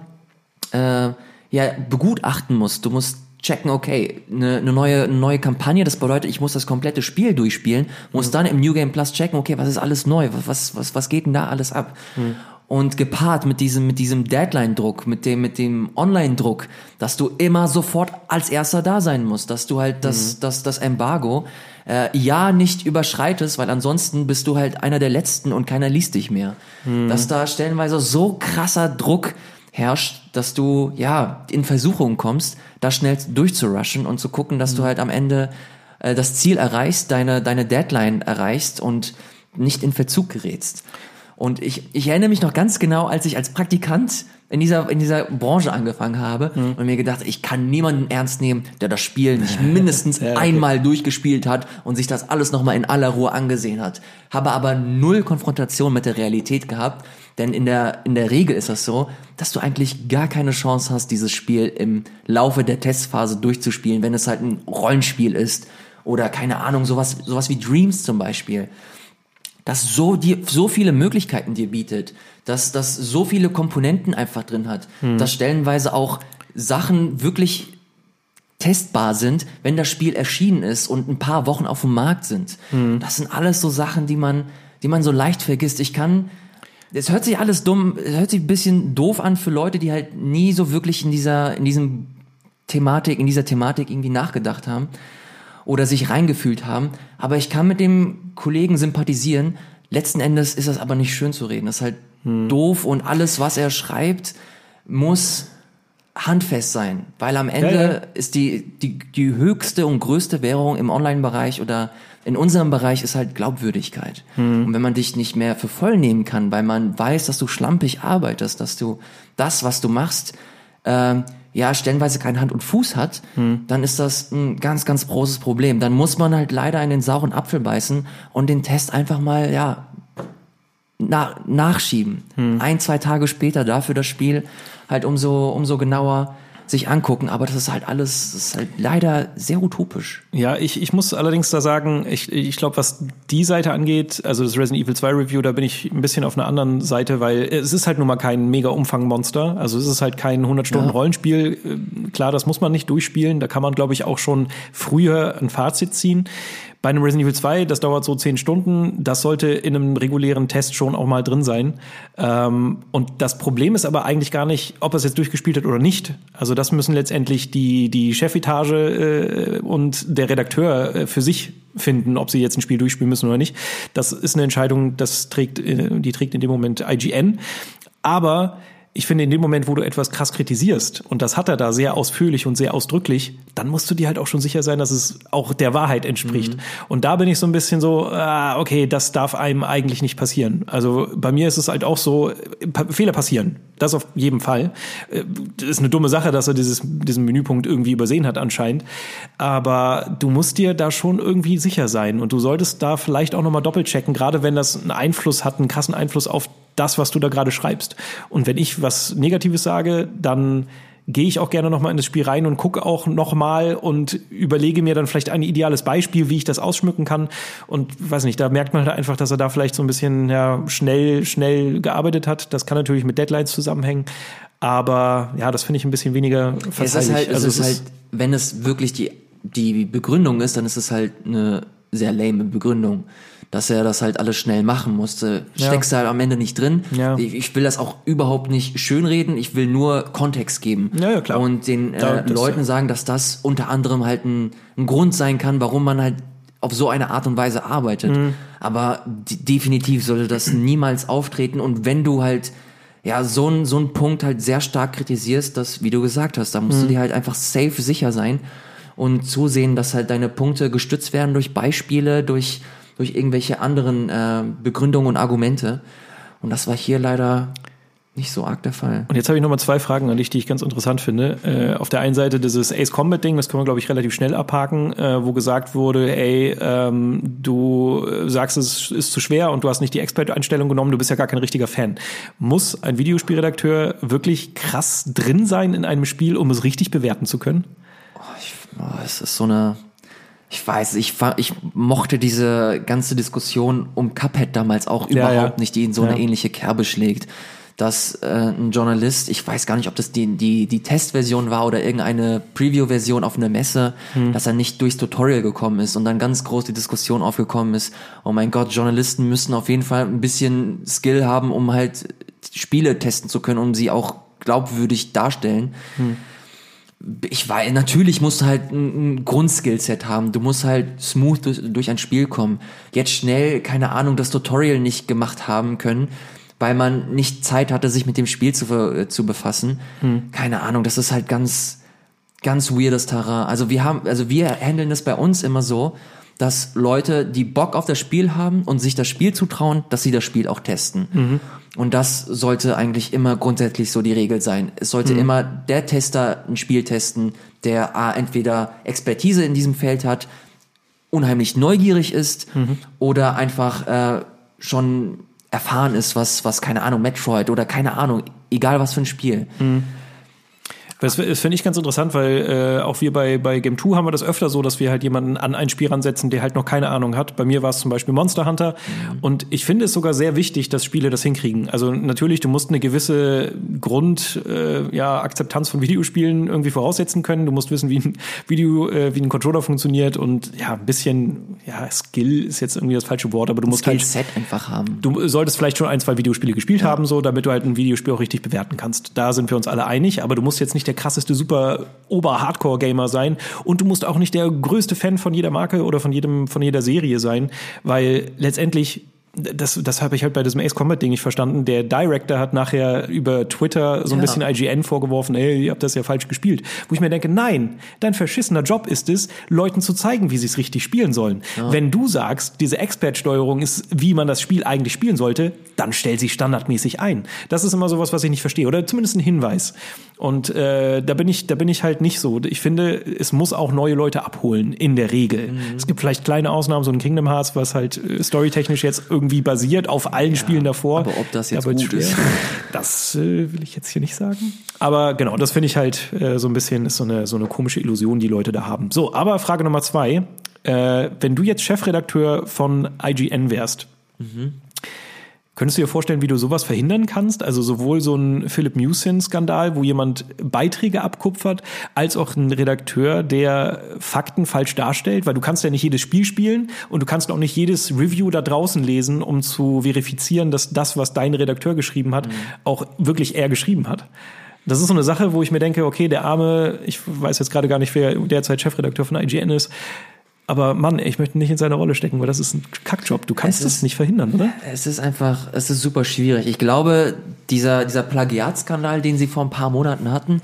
äh, ja, begutachten musst. Du musst checken, okay, eine, eine, neue, eine neue Kampagne, das bedeutet, ich muss das komplette Spiel durchspielen, muss mhm. dann im New Game Plus checken, okay, was ist alles neu, was, was, was geht denn da alles ab? Mhm. Und gepaart mit diesem, mit diesem Deadline-Druck, mit dem, mit dem Online-Druck, dass du immer sofort als erster da sein musst, dass du halt das, mhm. das, das Embargo äh, ja nicht überschreitest, weil ansonsten bist du halt einer der Letzten und keiner liest dich mehr. Mhm. Dass da stellenweise so krasser Druck herrscht, dass du ja in Versuchung kommst, da schnell durchzurushen und zu gucken, dass mhm. du halt am Ende äh, das Ziel erreichst, deine, deine Deadline erreichst und nicht in Verzug gerätst. Und ich, ich erinnere mich noch ganz genau, als ich als Praktikant in dieser, in dieser Branche angefangen habe mhm. und mir gedacht, ich kann niemanden ernst nehmen, der das Spiel (laughs) nicht mindestens (laughs) ja, okay. einmal durchgespielt hat und sich das alles nochmal in aller Ruhe angesehen hat. Habe aber null Konfrontation mit der Realität gehabt denn in der, in der Regel ist das so, dass du eigentlich gar keine Chance hast, dieses Spiel im Laufe der Testphase durchzuspielen, wenn es halt ein Rollenspiel ist oder keine Ahnung, sowas, sowas wie Dreams zum Beispiel. Das so, dir, so viele Möglichkeiten dir bietet, dass das so viele Komponenten einfach drin hat, hm. dass stellenweise auch Sachen wirklich testbar sind, wenn das Spiel erschienen ist und ein paar Wochen auf dem Markt sind. Hm. Das sind alles so Sachen, die man, die man so leicht vergisst. Ich kann, es hört sich alles dumm, es hört sich ein bisschen doof an für Leute, die halt nie so wirklich in dieser, in diesem Thematik, in dieser Thematik irgendwie nachgedacht haben oder sich reingefühlt haben. Aber ich kann mit dem Kollegen sympathisieren. Letzten Endes ist das aber nicht schön zu reden. Das ist halt hm. doof und alles, was er schreibt, muss handfest sein, weil am Ende ja, ja. ist die, die, die höchste und größte Währung im Online-Bereich oder in unserem Bereich ist halt Glaubwürdigkeit. Mhm. Und wenn man dich nicht mehr für voll nehmen kann, weil man weiß, dass du schlampig arbeitest, dass du das, was du machst, äh, ja, stellenweise kein Hand und Fuß hat, mhm. dann ist das ein ganz, ganz großes Problem. Dann muss man halt leider in den sauren Apfel beißen und den Test einfach mal, ja, na, nachschieben. Mhm. Ein, zwei Tage später dafür das Spiel halt umso, umso genauer sich angucken, aber das ist halt alles, das ist halt leider sehr utopisch. Ja, ich, ich muss allerdings da sagen, ich, ich glaube, was die Seite angeht, also das Resident Evil 2 Review, da bin ich ein bisschen auf einer anderen Seite, weil es ist halt nun mal kein mega Umfang-Monster, also es ist halt kein 100-Stunden-Rollenspiel. Ja. Klar, das muss man nicht durchspielen, da kann man, glaube ich, auch schon früher ein Fazit ziehen. Bei einem Resident Evil 2, das dauert so zehn Stunden, das sollte in einem regulären Test schon auch mal drin sein. Ähm, und das Problem ist aber eigentlich gar nicht, ob es jetzt durchgespielt hat oder nicht. Also das müssen letztendlich die, die Chefetage äh, und der Redakteur äh, für sich finden, ob sie jetzt ein Spiel durchspielen müssen oder nicht. Das ist eine Entscheidung, das trägt, äh, die trägt in dem Moment IGN. Aber ich finde, in dem Moment, wo du etwas krass kritisierst, und das hat er da sehr ausführlich und sehr ausdrücklich, dann musst du dir halt auch schon sicher sein, dass es auch der Wahrheit entspricht. Mhm. Und da bin ich so ein bisschen so, ah, okay, das darf einem eigentlich nicht passieren. Also bei mir ist es halt auch so, Fehler passieren. Das auf jeden Fall. Das äh, ist eine dumme Sache, dass er dieses, diesen Menüpunkt irgendwie übersehen hat anscheinend. Aber du musst dir da schon irgendwie sicher sein. Und du solltest da vielleicht auch nochmal doppelt checken, gerade wenn das einen Einfluss hat, einen krassen Einfluss auf das, was du da gerade schreibst. Und wenn ich was Negatives sage, dann gehe ich auch gerne nochmal in das Spiel rein und gucke auch nochmal und überlege mir dann vielleicht ein ideales Beispiel, wie ich das ausschmücken kann. Und weiß nicht, da merkt man halt einfach, dass er da vielleicht so ein bisschen ja, schnell, schnell gearbeitet hat. Das kann natürlich mit Deadlines zusammenhängen. Aber ja, das finde ich ein bisschen weniger verzeihlich. Es ist halt, also es ist halt, wenn es wirklich die, die Begründung ist, dann ist es halt eine sehr lame Begründung. Dass er das halt alles schnell machen musste. Steckst du halt am Ende nicht drin. Ja. Ich, ich will das auch überhaupt nicht schönreden, ich will nur Kontext geben. Ja, ja, klar. Und den äh, das- Leuten sagen, dass das unter anderem halt ein, ein Grund sein kann, warum man halt auf so eine Art und Weise arbeitet. Mhm. Aber definitiv sollte das niemals auftreten. Und wenn du halt ja so ein so ein Punkt halt sehr stark kritisierst, dass wie du gesagt hast, da musst Mhm. du dir halt einfach safe sicher sein und zusehen, dass halt deine Punkte gestützt werden durch Beispiele, durch durch irgendwelche anderen äh, Begründungen und Argumente. Und das war hier leider nicht so arg der Fall. Und jetzt habe ich nochmal zwei Fragen an dich, die ich ganz interessant finde. Äh, auf der einen Seite dieses Ace Combat Ding, das können wir, glaube ich, relativ schnell abhaken, äh, wo gesagt wurde, ey, ähm, du sagst, es ist zu schwer und du hast nicht die Expert-Einstellung genommen, du bist ja gar kein richtiger Fan. Muss ein Videospielredakteur wirklich krass drin sein in einem Spiel, um es richtig bewerten zu können? Oh, es ist so eine. Ich weiß, ich, ich mochte diese ganze Diskussion um Cuphead damals auch Ja, überhaupt ja. nicht, die in so eine Ja. ähnliche Kerbe schlägt. Dass äh, ein Journalist, ich weiß gar nicht, ob das die, die, die Testversion war oder irgendeine Preview-Version auf einer Messe, Hm. dass er nicht durchs Tutorial gekommen ist und dann ganz groß die Diskussion aufgekommen ist, oh mein Gott, Journalisten müssen auf jeden Fall ein bisschen Skill haben, um halt Spiele testen zu können, um sie auch glaubwürdig darstellen ich weiß, natürlich musst du halt ein, ein Grundskillset haben. Du musst halt smooth durch, durch ein Spiel kommen. Jetzt schnell, keine Ahnung, das Tutorial nicht gemacht haben können, weil man nicht Zeit hatte, sich mit dem Spiel zu, ver- zu befassen. Keine Ahnung, das ist halt ganz, ganz weirdes Terrain. Also wir haben, also wir handeln das bei uns immer so, dass Leute, die Bock auf das Spiel haben und sich das Spiel zutrauen, dass sie das Spiel auch testen. Und das sollte eigentlich immer grundsätzlich so die Regel sein. Es sollte immer der Tester ein Spiel testen, der A, entweder Expertise in diesem Feld hat, unheimlich neugierig ist oder einfach äh, schon erfahren ist, was, was, keine Ahnung, Metroid oder keine Ahnung, egal was für ein Spiel. Das, das finde ich ganz interessant, weil äh, auch wir bei, bei Game 2 haben wir das öfter so, dass wir halt jemanden an ein Spiel ransetzen, der halt noch keine Ahnung hat. Bei mir war es zum Beispiel Monster Hunter. Und ich finde es sogar sehr wichtig, dass Spiele das hinkriegen. Also natürlich, du musst eine gewisse Grund, äh, ja, Akzeptanz von Videospielen irgendwie voraussetzen können. Du musst wissen, wie ein Video, äh, wie ein Controller funktioniert und ja, ein bisschen, ja, Skill ist jetzt irgendwie das falsche Wort, aber du musst halt Skillset einfach haben. Du solltest vielleicht schon ein, zwei Videospiele gespielt haben, so, damit du halt ein Videospiel auch richtig bewerten kannst. Da sind wir uns alle einig, aber du musst jetzt nicht der krasseste super Ober-Hardcore-Gamer sein. Und du musst auch nicht der größte Fan von jeder Marke oder von jedem, von jeder Serie sein, weil letztendlich das, das habe ich halt bei diesem Ace Combat Ding nicht verstanden. Der Director hat nachher über Twitter so ein Ja. bisschen IGN vorgeworfen, ey, ihr habt das ja falsch gespielt. Wo ich mir denke, nein, dein verschissener Job ist es, Leuten zu zeigen, wie sie es richtig spielen sollen. Wenn du sagst, diese Expert-Steuerung ist, wie man das Spiel eigentlich spielen sollte, dann stell sie standardmäßig ein. Das ist immer sowas, was ich nicht verstehe. Oder zumindest ein Hinweis. Und äh, da bin ich, da bin ich halt nicht so. Ich finde, es muss auch neue Leute abholen, in der Regel. Es gibt vielleicht kleine Ausnahmen, so ein Kingdom Hearts, was halt äh, storytechnisch jetzt irgendwie basiert auf allen Spielen davor. aber ob das jetzt gut ist. (laughs) Das äh, will ich jetzt hier nicht sagen. Aber genau, das finde ich halt äh, so ein bisschen, ist so eine, so eine komische Illusion, die Leute da haben. So, aber Frage Nummer zwei. Äh, wenn du jetzt Chefredakteur von IGN wärst, Könntest du dir vorstellen, wie du sowas verhindern kannst? Also sowohl so ein Philip Mewsin-Skandal, wo jemand Beiträge abkupfert, als auch ein Redakteur, der Fakten falsch darstellt, weil du kannst ja nicht jedes Spiel spielen und du kannst auch nicht jedes Review da draußen lesen, um zu verifizieren, dass das, was dein Redakteur geschrieben hat, auch wirklich er geschrieben hat. Das ist so eine Sache, wo ich mir denke, okay, der arme, ich weiß jetzt gerade gar nicht, wer derzeit Chefredakteur von IGN ist, aber Mann, ich möchte nicht in seine Rolle stecken, weil das ist ein Kackjob. Du kannst Es das ist- nicht verhindern, oder? Es ist einfach, es ist super schwierig. Ich glaube, dieser, dieser Plagiatskandal, den sie vor ein paar Monaten hatten,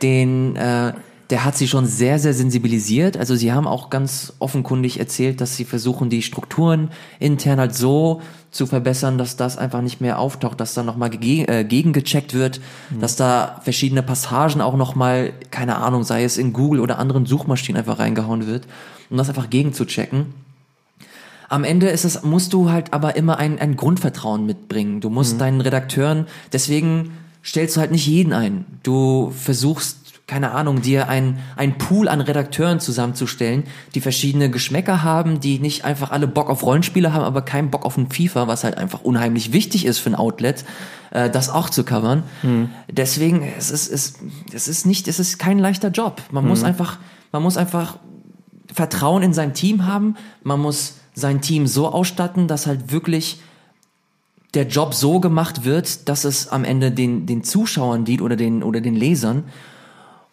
den, äh, der hat sie schon sehr, sehr sensibilisiert. Also sie haben auch ganz offenkundig erzählt, dass sie versuchen, die Strukturen intern halt so zu verbessern, dass das einfach nicht mehr auftaucht, dass da nochmal gege äh, gegengecheckt wird, dass da verschiedene Passagen auch nochmal, keine Ahnung, sei es in Google oder anderen Suchmaschinen einfach reingehauen wird, um das einfach gegenzuchecken. Am Ende ist es, musst du halt aber immer ein, ein Grundvertrauen mitbringen. Du musst deinen Redakteuren, deswegen stellst du halt nicht jeden ein. Du versuchst, keine Ahnung, dir ein, ein Pool an Redakteuren zusammenzustellen, die verschiedene Geschmäcker haben, die nicht einfach alle Bock auf Rollenspiele haben, aber keinen Bock auf ein FIFA, was halt einfach unheimlich wichtig ist für ein Outlet, äh, das auch zu covern. Deswegen, es ist, es, es ist nicht, es ist kein leichter Job. Man muss einfach, man muss einfach Vertrauen in sein Team haben, man muss sein Team so ausstatten, dass halt wirklich der Job so gemacht wird, dass es am Ende den, den Zuschauern dient oder den, oder den Lesern.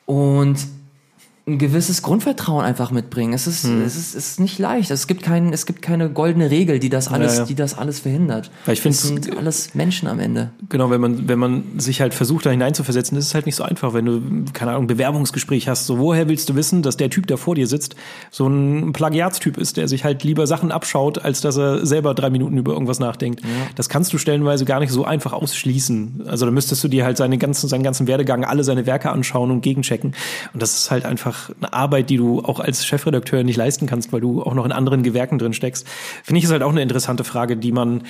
Und ein gewisses Grundvertrauen einfach mitbringen. Es ist, hm. es ist, es ist nicht leicht. Es gibt kein, es gibt keine goldene Regel, die das alles, ja, ja. die das alles verhindert. Weil ich finde, es sind alles Menschen am Ende. Genau, wenn man, wenn man sich halt versucht, da hineinzuversetzen, ist es halt nicht so einfach, wenn du, keine Ahnung, Bewerbungsgespräch hast. So, woher willst du wissen, dass der Typ, der vor dir sitzt, so ein Plagiatstyp ist, der sich halt lieber Sachen abschaut, als dass er selber drei Minuten über irgendwas nachdenkt. Ja. Das kannst du stellenweise gar nicht so einfach ausschließen. Also da müsstest du dir halt seine ganzen, seinen ganzen Werdegang, alle seine Werke anschauen und gegenchecken. Und das ist halt einfach eine Arbeit, die du auch als Chefredakteur nicht leisten kannst, weil du auch noch in anderen Gewerken drin steckst. Finde ich ist halt auch eine interessante Frage, die man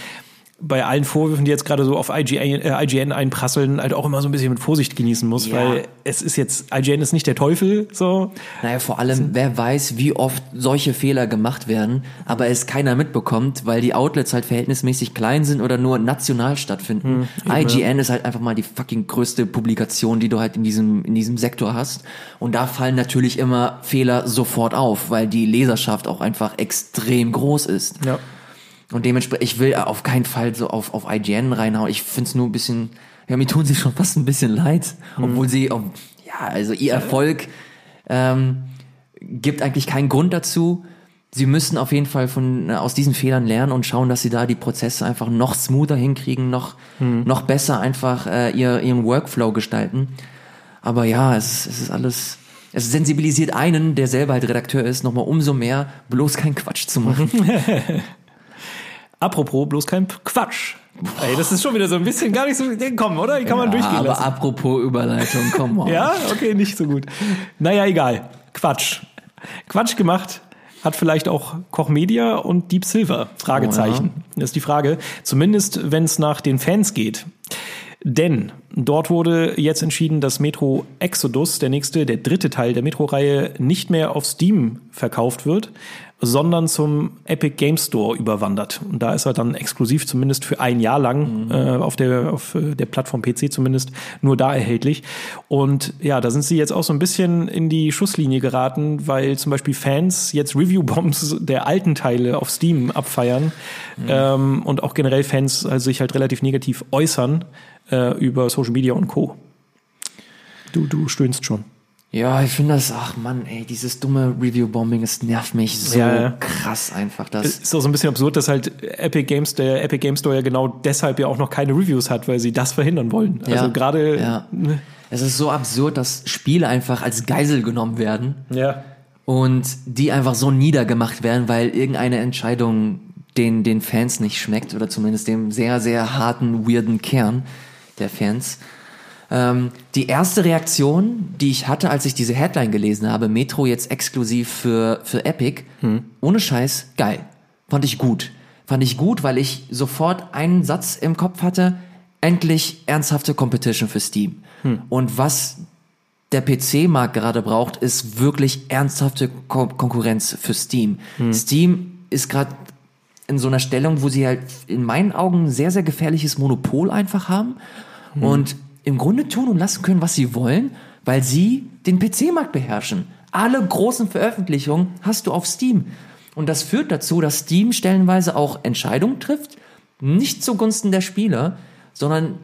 bei allen Vorwürfen, die jetzt gerade so auf IGN, äh, IGN einprasseln, halt auch immer so ein bisschen mit Vorsicht genießen muss, ja. weil es ist jetzt, IGN ist nicht der Teufel, so. Naja, vor allem, wer weiß, wie oft solche Fehler gemacht werden, aber es keiner mitbekommt, weil die Outlets halt verhältnismäßig klein sind oder nur national stattfinden. Hm, IGN ist halt einfach mal die fucking größte Publikation, die du halt in diesem, in diesem Sektor hast. Und da fallen natürlich immer Fehler sofort auf, weil die Leserschaft auch einfach extrem groß ist. Ja. Und dementsprechend, ich will auf keinen Fall so auf, auf IGN reinhauen. Ich finde es nur ein bisschen, ja, mir tun sie schon fast ein bisschen leid, mhm. obwohl sie, oh, ja, also ihr Erfolg ähm, gibt eigentlich keinen Grund dazu. Sie müssen auf jeden Fall von aus diesen Fehlern lernen und schauen, dass sie da die Prozesse einfach noch smoother hinkriegen, noch mhm. noch besser einfach äh, ihr, ihren Workflow gestalten. Aber ja, es, es ist alles, es sensibilisiert einen, der selber halt Redakteur ist, nochmal umso mehr, bloß keinen Quatsch zu machen. (laughs) Apropos, bloß kein Quatsch. Ey, das ist schon wieder so ein bisschen gar nicht so komm, oder? Die kann man ja, durchgehen aber lassen. Apropos Überleitung, komm mal. ja, okay, nicht so gut. Naja, egal. Quatsch. Quatsch gemacht hat vielleicht auch Koch Media und Deep Silver? Fragezeichen. Oh, ja. Das ist die Frage. Zumindest, wenn es nach den Fans geht. Denn dort wurde jetzt entschieden, dass Metro Exodus, der nächste, der dritte Teil der Metro-Reihe, nicht mehr auf Steam verkauft wird, sondern zum Epic Game Store überwandert. Und da ist er dann exklusiv zumindest für ein Jahr lang mhm. äh, auf der auf äh, der Plattform PC zumindest nur da erhältlich. Und ja, da sind sie jetzt auch so ein bisschen in die Schusslinie geraten, weil zum Beispiel Fans jetzt Review-Bombs der alten Teile auf Steam abfeiern mhm. ähm, und auch generell Fans also sich halt relativ negativ äußern äh, über Social Media und Co. Du, du stöhnst schon. Ja, ich finde das, ach man, ey, dieses dumme Review-Bombing, es nervt mich so ja, ja. krass einfach. Das ist auch so ein bisschen absurd, dass halt Epic Games, der Epic Game Store ja genau deshalb ja auch noch keine Reviews hat, weil sie das verhindern wollen. Also ja, gerade. Ja. Ne? Es ist so absurd, dass Spiele einfach als Geisel genommen werden. Ja. Und die einfach so niedergemacht werden, weil irgendeine Entscheidung den, den Fans nicht schmeckt oder zumindest dem sehr, sehr harten, weirden Kern der Fans. Ähm, die erste Reaktion, die ich hatte, als ich diese Headline gelesen habe, Metro jetzt exklusiv für, für Epic, hm. ohne Scheiß, geil. Fand ich gut. Fand ich gut, weil ich sofort einen Satz im Kopf hatte, endlich ernsthafte Competition für Steam. Hm. Und was der PC-Markt gerade braucht, ist wirklich ernsthafte Ko Konkurrenz für Steam. Hm. Steam ist gerade in so einer Stellung, wo sie halt in meinen Augen ein sehr, sehr gefährliches Monopol einfach haben. Hm. Und im Grunde tun und lassen können, was sie wollen, weil sie den PC-Markt beherrschen. Alle großen Veröffentlichungen hast du auf Steam. Und das führt dazu, dass Steam stellenweise auch Entscheidungen trifft, nicht zugunsten der Spieler, sondern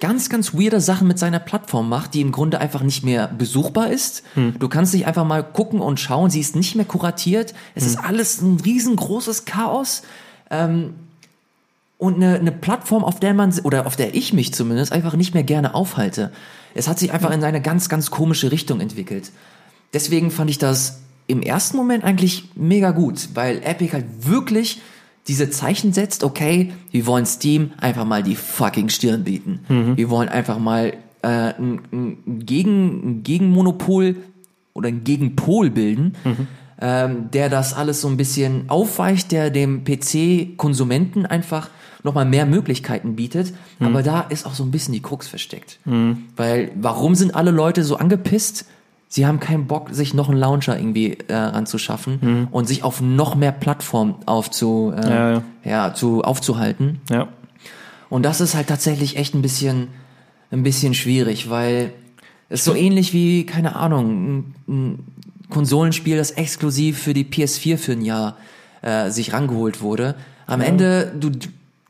ganz, ganz weirde Sachen mit seiner Plattform macht, die im Grunde einfach nicht mehr besuchbar ist. Hm. Du kannst dich einfach mal gucken und schauen, sie ist nicht mehr kuratiert. Es hm. ist alles ein riesengroßes Chaos. Ähm, und eine, eine Plattform, auf der man, oder auf der ich mich zumindest einfach nicht mehr gerne aufhalte. Es hat sich einfach in eine ganz, ganz komische Richtung entwickelt. Deswegen fand ich das im ersten Moment eigentlich mega gut, weil Epic halt wirklich diese Zeichen setzt, okay, wir wollen Steam einfach mal die fucking Stirn bieten. Mhm. Wir wollen einfach mal äh, ein, ein, Gegen, ein Gegenmonopol oder ein Gegenpol bilden, mhm. ähm, der das alles so ein bisschen aufweicht, der dem PC-Konsumenten einfach nochmal mehr Möglichkeiten bietet. Mhm. Aber da ist auch so ein bisschen die Krux versteckt. Mhm. Weil, warum sind alle Leute so angepisst? Sie haben keinen Bock, sich noch einen Launcher irgendwie äh, anzuschaffen mhm. und sich auf noch mehr Plattformen aufzu, äh, ja, ja. ja, zu, aufzuhalten. Ja. Und das ist halt tatsächlich echt ein bisschen, ein bisschen schwierig, weil es so ähnlich wie, keine Ahnung, ein, ein Konsolenspiel, das exklusiv für die PS4 für ein Jahr äh, sich rangeholt wurde. Am ja. Ende, du,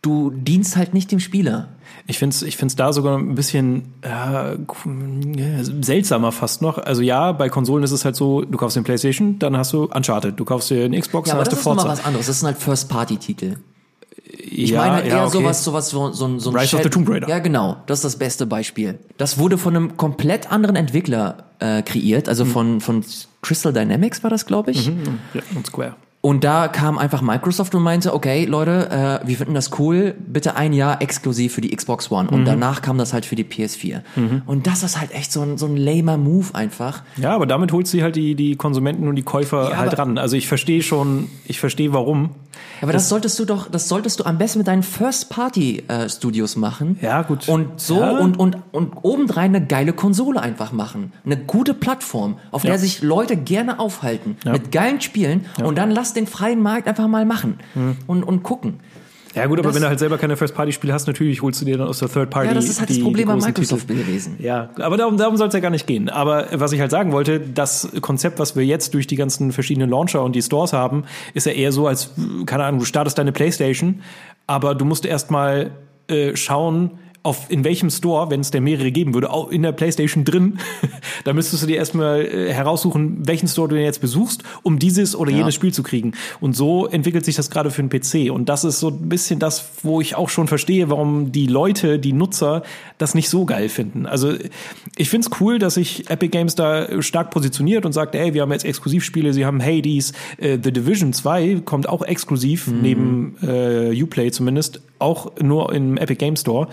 du dienst halt nicht dem Spieler. Ich finde es ich find's da sogar ein bisschen äh, seltsamer fast noch. Also ja, bei Konsolen ist es halt so, du kaufst den PlayStation, dann hast du Uncharted. Du kaufst dir eine Xbox, ja, dann hast du Forza. Das ist was anderes. Das sind halt First-Party-Titel. Ich ja, meine halt eher ja, okay. sowas, sowas, so, so, so ein Rise of the Tomb Raider. Ja, genau. Das ist das beste Beispiel. Das wurde von einem komplett anderen Entwickler äh, kreiert, also mhm. von, von Crystal Dynamics war das, glaube ich. Mhm, ja, und Square. Und da kam einfach Microsoft und meinte, okay, Leute, äh, wir finden das cool, bitte ein Jahr exklusiv für die Xbox One. Und mhm. danach kam das halt für die PS4. Mhm. Und das ist halt echt so ein, so ein lamer Move einfach. Ja, aber damit holt sie halt die, die Konsumenten und die Käufer ja, halt ran. Also ich verstehe schon, ich verstehe warum. Aber das, das, solltest du doch, das solltest du am besten mit deinen First-Party-Studios äh, machen. Ja, gut. Und so ja. und, und, und obendrein eine geile Konsole einfach machen. Eine gute Plattform, auf ja. der sich Leute gerne aufhalten. Mit geilen Spielen. Und dann lass den freien Markt einfach mal machen. Mhm. Und, und gucken. Ja gut, aber das, wenn du halt selber keine First-Party-Spiele hast, natürlich holst du dir dann aus der Third-Party. Ja, das ist halt die, das Problem bei Microsoft Titel. gewesen. Ja, aber darum, darum soll es ja gar nicht gehen. Aber was ich halt sagen wollte, das Konzept, was wir jetzt durch die ganzen verschiedenen Launcher und die Stores haben, ist ja eher so, als, keine Ahnung, du startest deine Playstation, aber du musst erstmal äh, schauen, auf in welchem Store, wenn es der mehrere geben würde, auch in der PlayStation drin, (laughs) da müsstest du dir erstmal äh, heraussuchen, welchen Store du denn jetzt besuchst, um dieses oder jenes ja. Spiel zu kriegen. Und so entwickelt sich das gerade für den PC. Und das ist so ein bisschen das, wo ich auch schon verstehe, warum die Leute, die Nutzer, das nicht so geil finden. Also ich find's cool, dass sich Epic Games da stark positioniert und sagt, ey, wir haben jetzt Exklusivspiele, sie haben Hades, äh, The Division 2 kommt auch exklusiv, mhm. neben äh, Uplay zumindest, auch nur im Epic Game Store.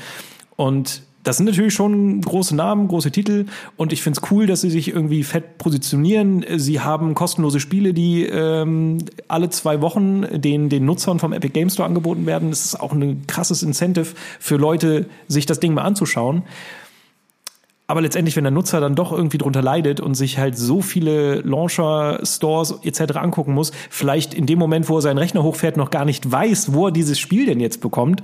Und das sind natürlich schon große Namen, große Titel und ich finde es cool, dass sie sich irgendwie fett positionieren. Sie haben kostenlose Spiele, die ähm, alle zwei Wochen den, den Nutzern vom Epic Game Store angeboten werden. Das ist auch ein krasses Incentive für Leute, sich das Ding mal anzuschauen. Aber letztendlich, wenn der Nutzer dann doch irgendwie drunter leidet und sich halt so viele Launcher, Stores etc. angucken muss, vielleicht in dem Moment, wo er seinen Rechner hochfährt, noch gar nicht weiß, wo er dieses Spiel denn jetzt bekommt,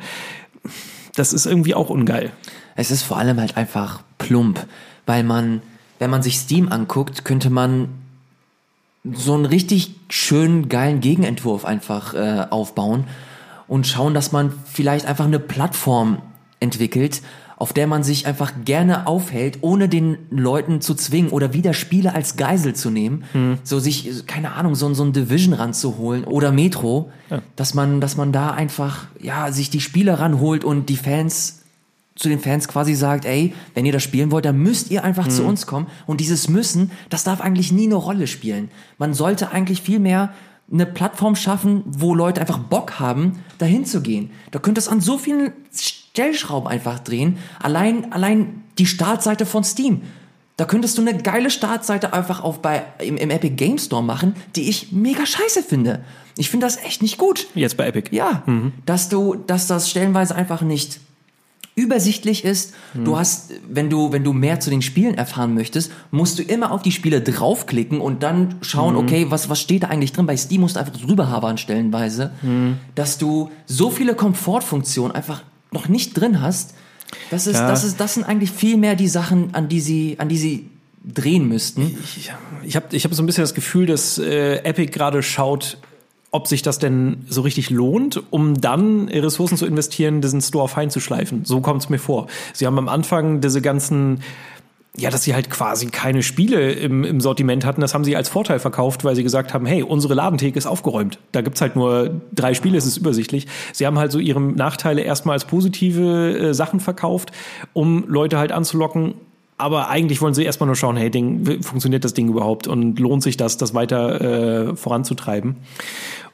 das ist irgendwie auch ungeil. Es ist vor allem halt einfach plump, weil man, wenn man sich Steam anguckt, könnte man so einen richtig schönen, geilen Gegenentwurf einfach äh, aufbauen und schauen, dass man vielleicht einfach eine Plattform entwickelt, auf der man sich einfach gerne aufhält, ohne den Leuten zu zwingen oder wieder Spiele als Geisel zu nehmen. Mhm. So sich, keine Ahnung, so, so ein Division ranzuholen oder Metro, ja. dass man, dass man da einfach, ja, sich die Spiele ranholt und die Fans zu den Fans quasi sagt, ey, wenn ihr das spielen wollt, dann müsst ihr einfach mhm. zu uns kommen. Und dieses Müssen, das darf eigentlich nie eine Rolle spielen. Man sollte eigentlich viel mehr eine Plattform schaffen, wo Leute einfach Bock haben, dahin zu gehen. Da könnte es an so vielen Stellschrauben einfach drehen. Allein, allein die Startseite von Steam. Da könntest du eine geile Startseite einfach auf bei, im, im Epic Game Store machen, die ich mega scheiße finde. Ich finde das echt nicht gut. Jetzt bei Epic. Ja. Mhm. Dass du, dass das stellenweise einfach nicht übersichtlich ist. Mhm. Du hast, wenn du, wenn du mehr zu den Spielen erfahren möchtest, musst du immer auf die Spiele draufklicken und dann schauen, mhm. okay, was, was steht da eigentlich drin? Bei Steam musst du einfach drüber habern stellenweise, mhm. dass du so viele Komfortfunktionen einfach noch nicht drin hast. Das ist, ja. das ist, das sind eigentlich viel mehr die Sachen, an die sie, an die sie drehen müssten. Ich, ich habe ich hab so ein bisschen das Gefühl, dass äh, Epic gerade schaut, ob sich das denn so richtig lohnt, um dann Ressourcen zu investieren, diesen Store fein zu schleifen. So kommt es mir vor. Sie haben am Anfang diese ganzen ja, dass sie halt quasi keine Spiele im, im Sortiment hatten, das haben sie als Vorteil verkauft, weil sie gesagt haben, hey, unsere Ladentheke ist aufgeräumt. Da gibt's halt nur drei Spiele, es ist übersichtlich. Sie haben halt so ihre Nachteile erstmal als positive äh, Sachen verkauft, um Leute halt anzulocken. Aber eigentlich wollen sie erstmal nur schauen, hey, Ding, funktioniert das Ding überhaupt und lohnt sich das, das weiter äh, voranzutreiben?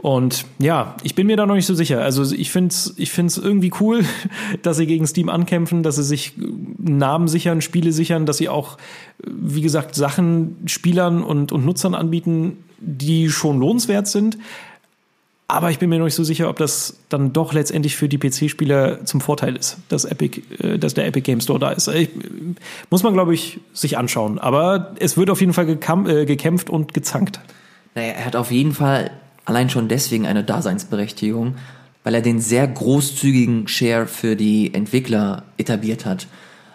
Und ja, ich bin mir da noch nicht so sicher. Also ich finde es ich find's irgendwie cool, (laughs) dass sie gegen Steam ankämpfen, dass sie sich Namen sichern, Spiele sichern, dass sie auch, wie gesagt, Sachen Spielern und, und Nutzern anbieten, die schon lohnenswert sind. Aber ich bin mir noch nicht so sicher, ob das dann doch letztendlich für die PC-Spieler zum Vorteil ist, dass Epic, äh, dass der Epic Game Store da ist. Ich, muss man, glaube ich, sich anschauen. Aber es wird auf jeden Fall äh, gekämpft und gezankt. Naja, er hat auf jeden Fall allein schon deswegen eine Daseinsberechtigung, weil er den sehr großzügigen Share für die Entwickler etabliert hat.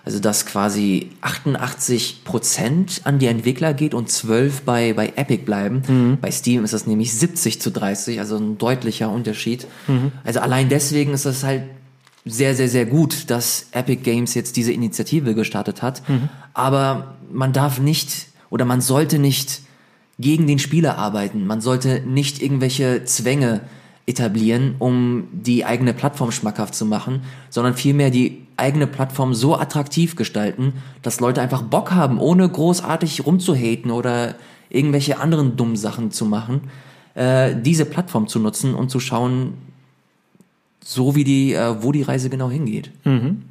Also dass quasi 88 Prozent an die Entwickler geht und 12 bei, bei Epic bleiben. Mhm. Bei Steam ist das nämlich 70 zu 30, also ein deutlicher Unterschied. Mhm. Also allein deswegen ist das halt sehr, sehr, sehr gut, dass Epic Games jetzt diese Initiative gestartet hat. Mhm. Aber man darf nicht oder man sollte nicht gegen den Spieler arbeiten. Man sollte nicht irgendwelche Zwänge etablieren, um die eigene Plattform schmackhaft zu machen, sondern vielmehr die eigene Plattform so attraktiv gestalten, dass Leute einfach Bock haben, ohne großartig rumzuhaten oder irgendwelche anderen dummen Sachen zu machen, äh, diese Plattform zu nutzen und zu schauen, so wie die, äh, wo die Reise genau hingeht. Mhm.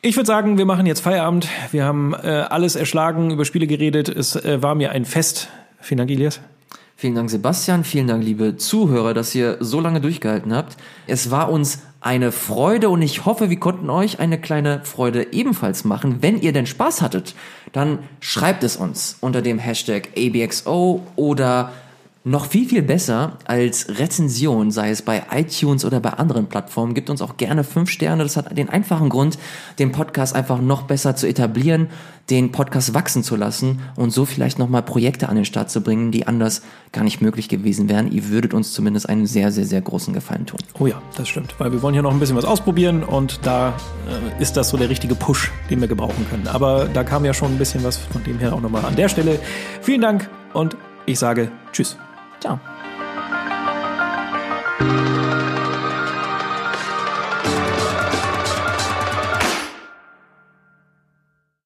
Ich würde sagen, wir machen jetzt Feierabend. Wir haben äh, alles erschlagen, über Spiele geredet. Es äh, war mir ein Fest. Vielen Dank, Elias. Vielen Dank, Sebastian. Vielen Dank, liebe Zuhörer, dass ihr so lange durchgehalten habt. Es war uns eine Freude und ich hoffe, wir konnten euch eine kleine Freude ebenfalls machen. Wenn ihr denn Spaß hattet, dann schreibt es uns unter dem Hashtag ABXO oder noch viel, viel besser als Rezension, sei es bei iTunes oder bei anderen Plattformen, gibt uns auch gerne fünf Sterne. Das hat den einfachen Grund, den Podcast einfach noch besser zu etablieren, den Podcast wachsen zu lassen und so vielleicht nochmal Projekte an den Start zu bringen, die anders gar nicht möglich gewesen wären. Ihr würdet uns zumindest einen sehr, sehr, sehr großen Gefallen tun. Oh ja, das stimmt, weil wir wollen hier noch ein bisschen was ausprobieren und da äh, ist das so der richtige Push, den wir gebrauchen können. Aber da kam ja schon ein bisschen was von dem her auch nochmal an der Stelle. Vielen Dank und ich sage Tschüss. Ciao.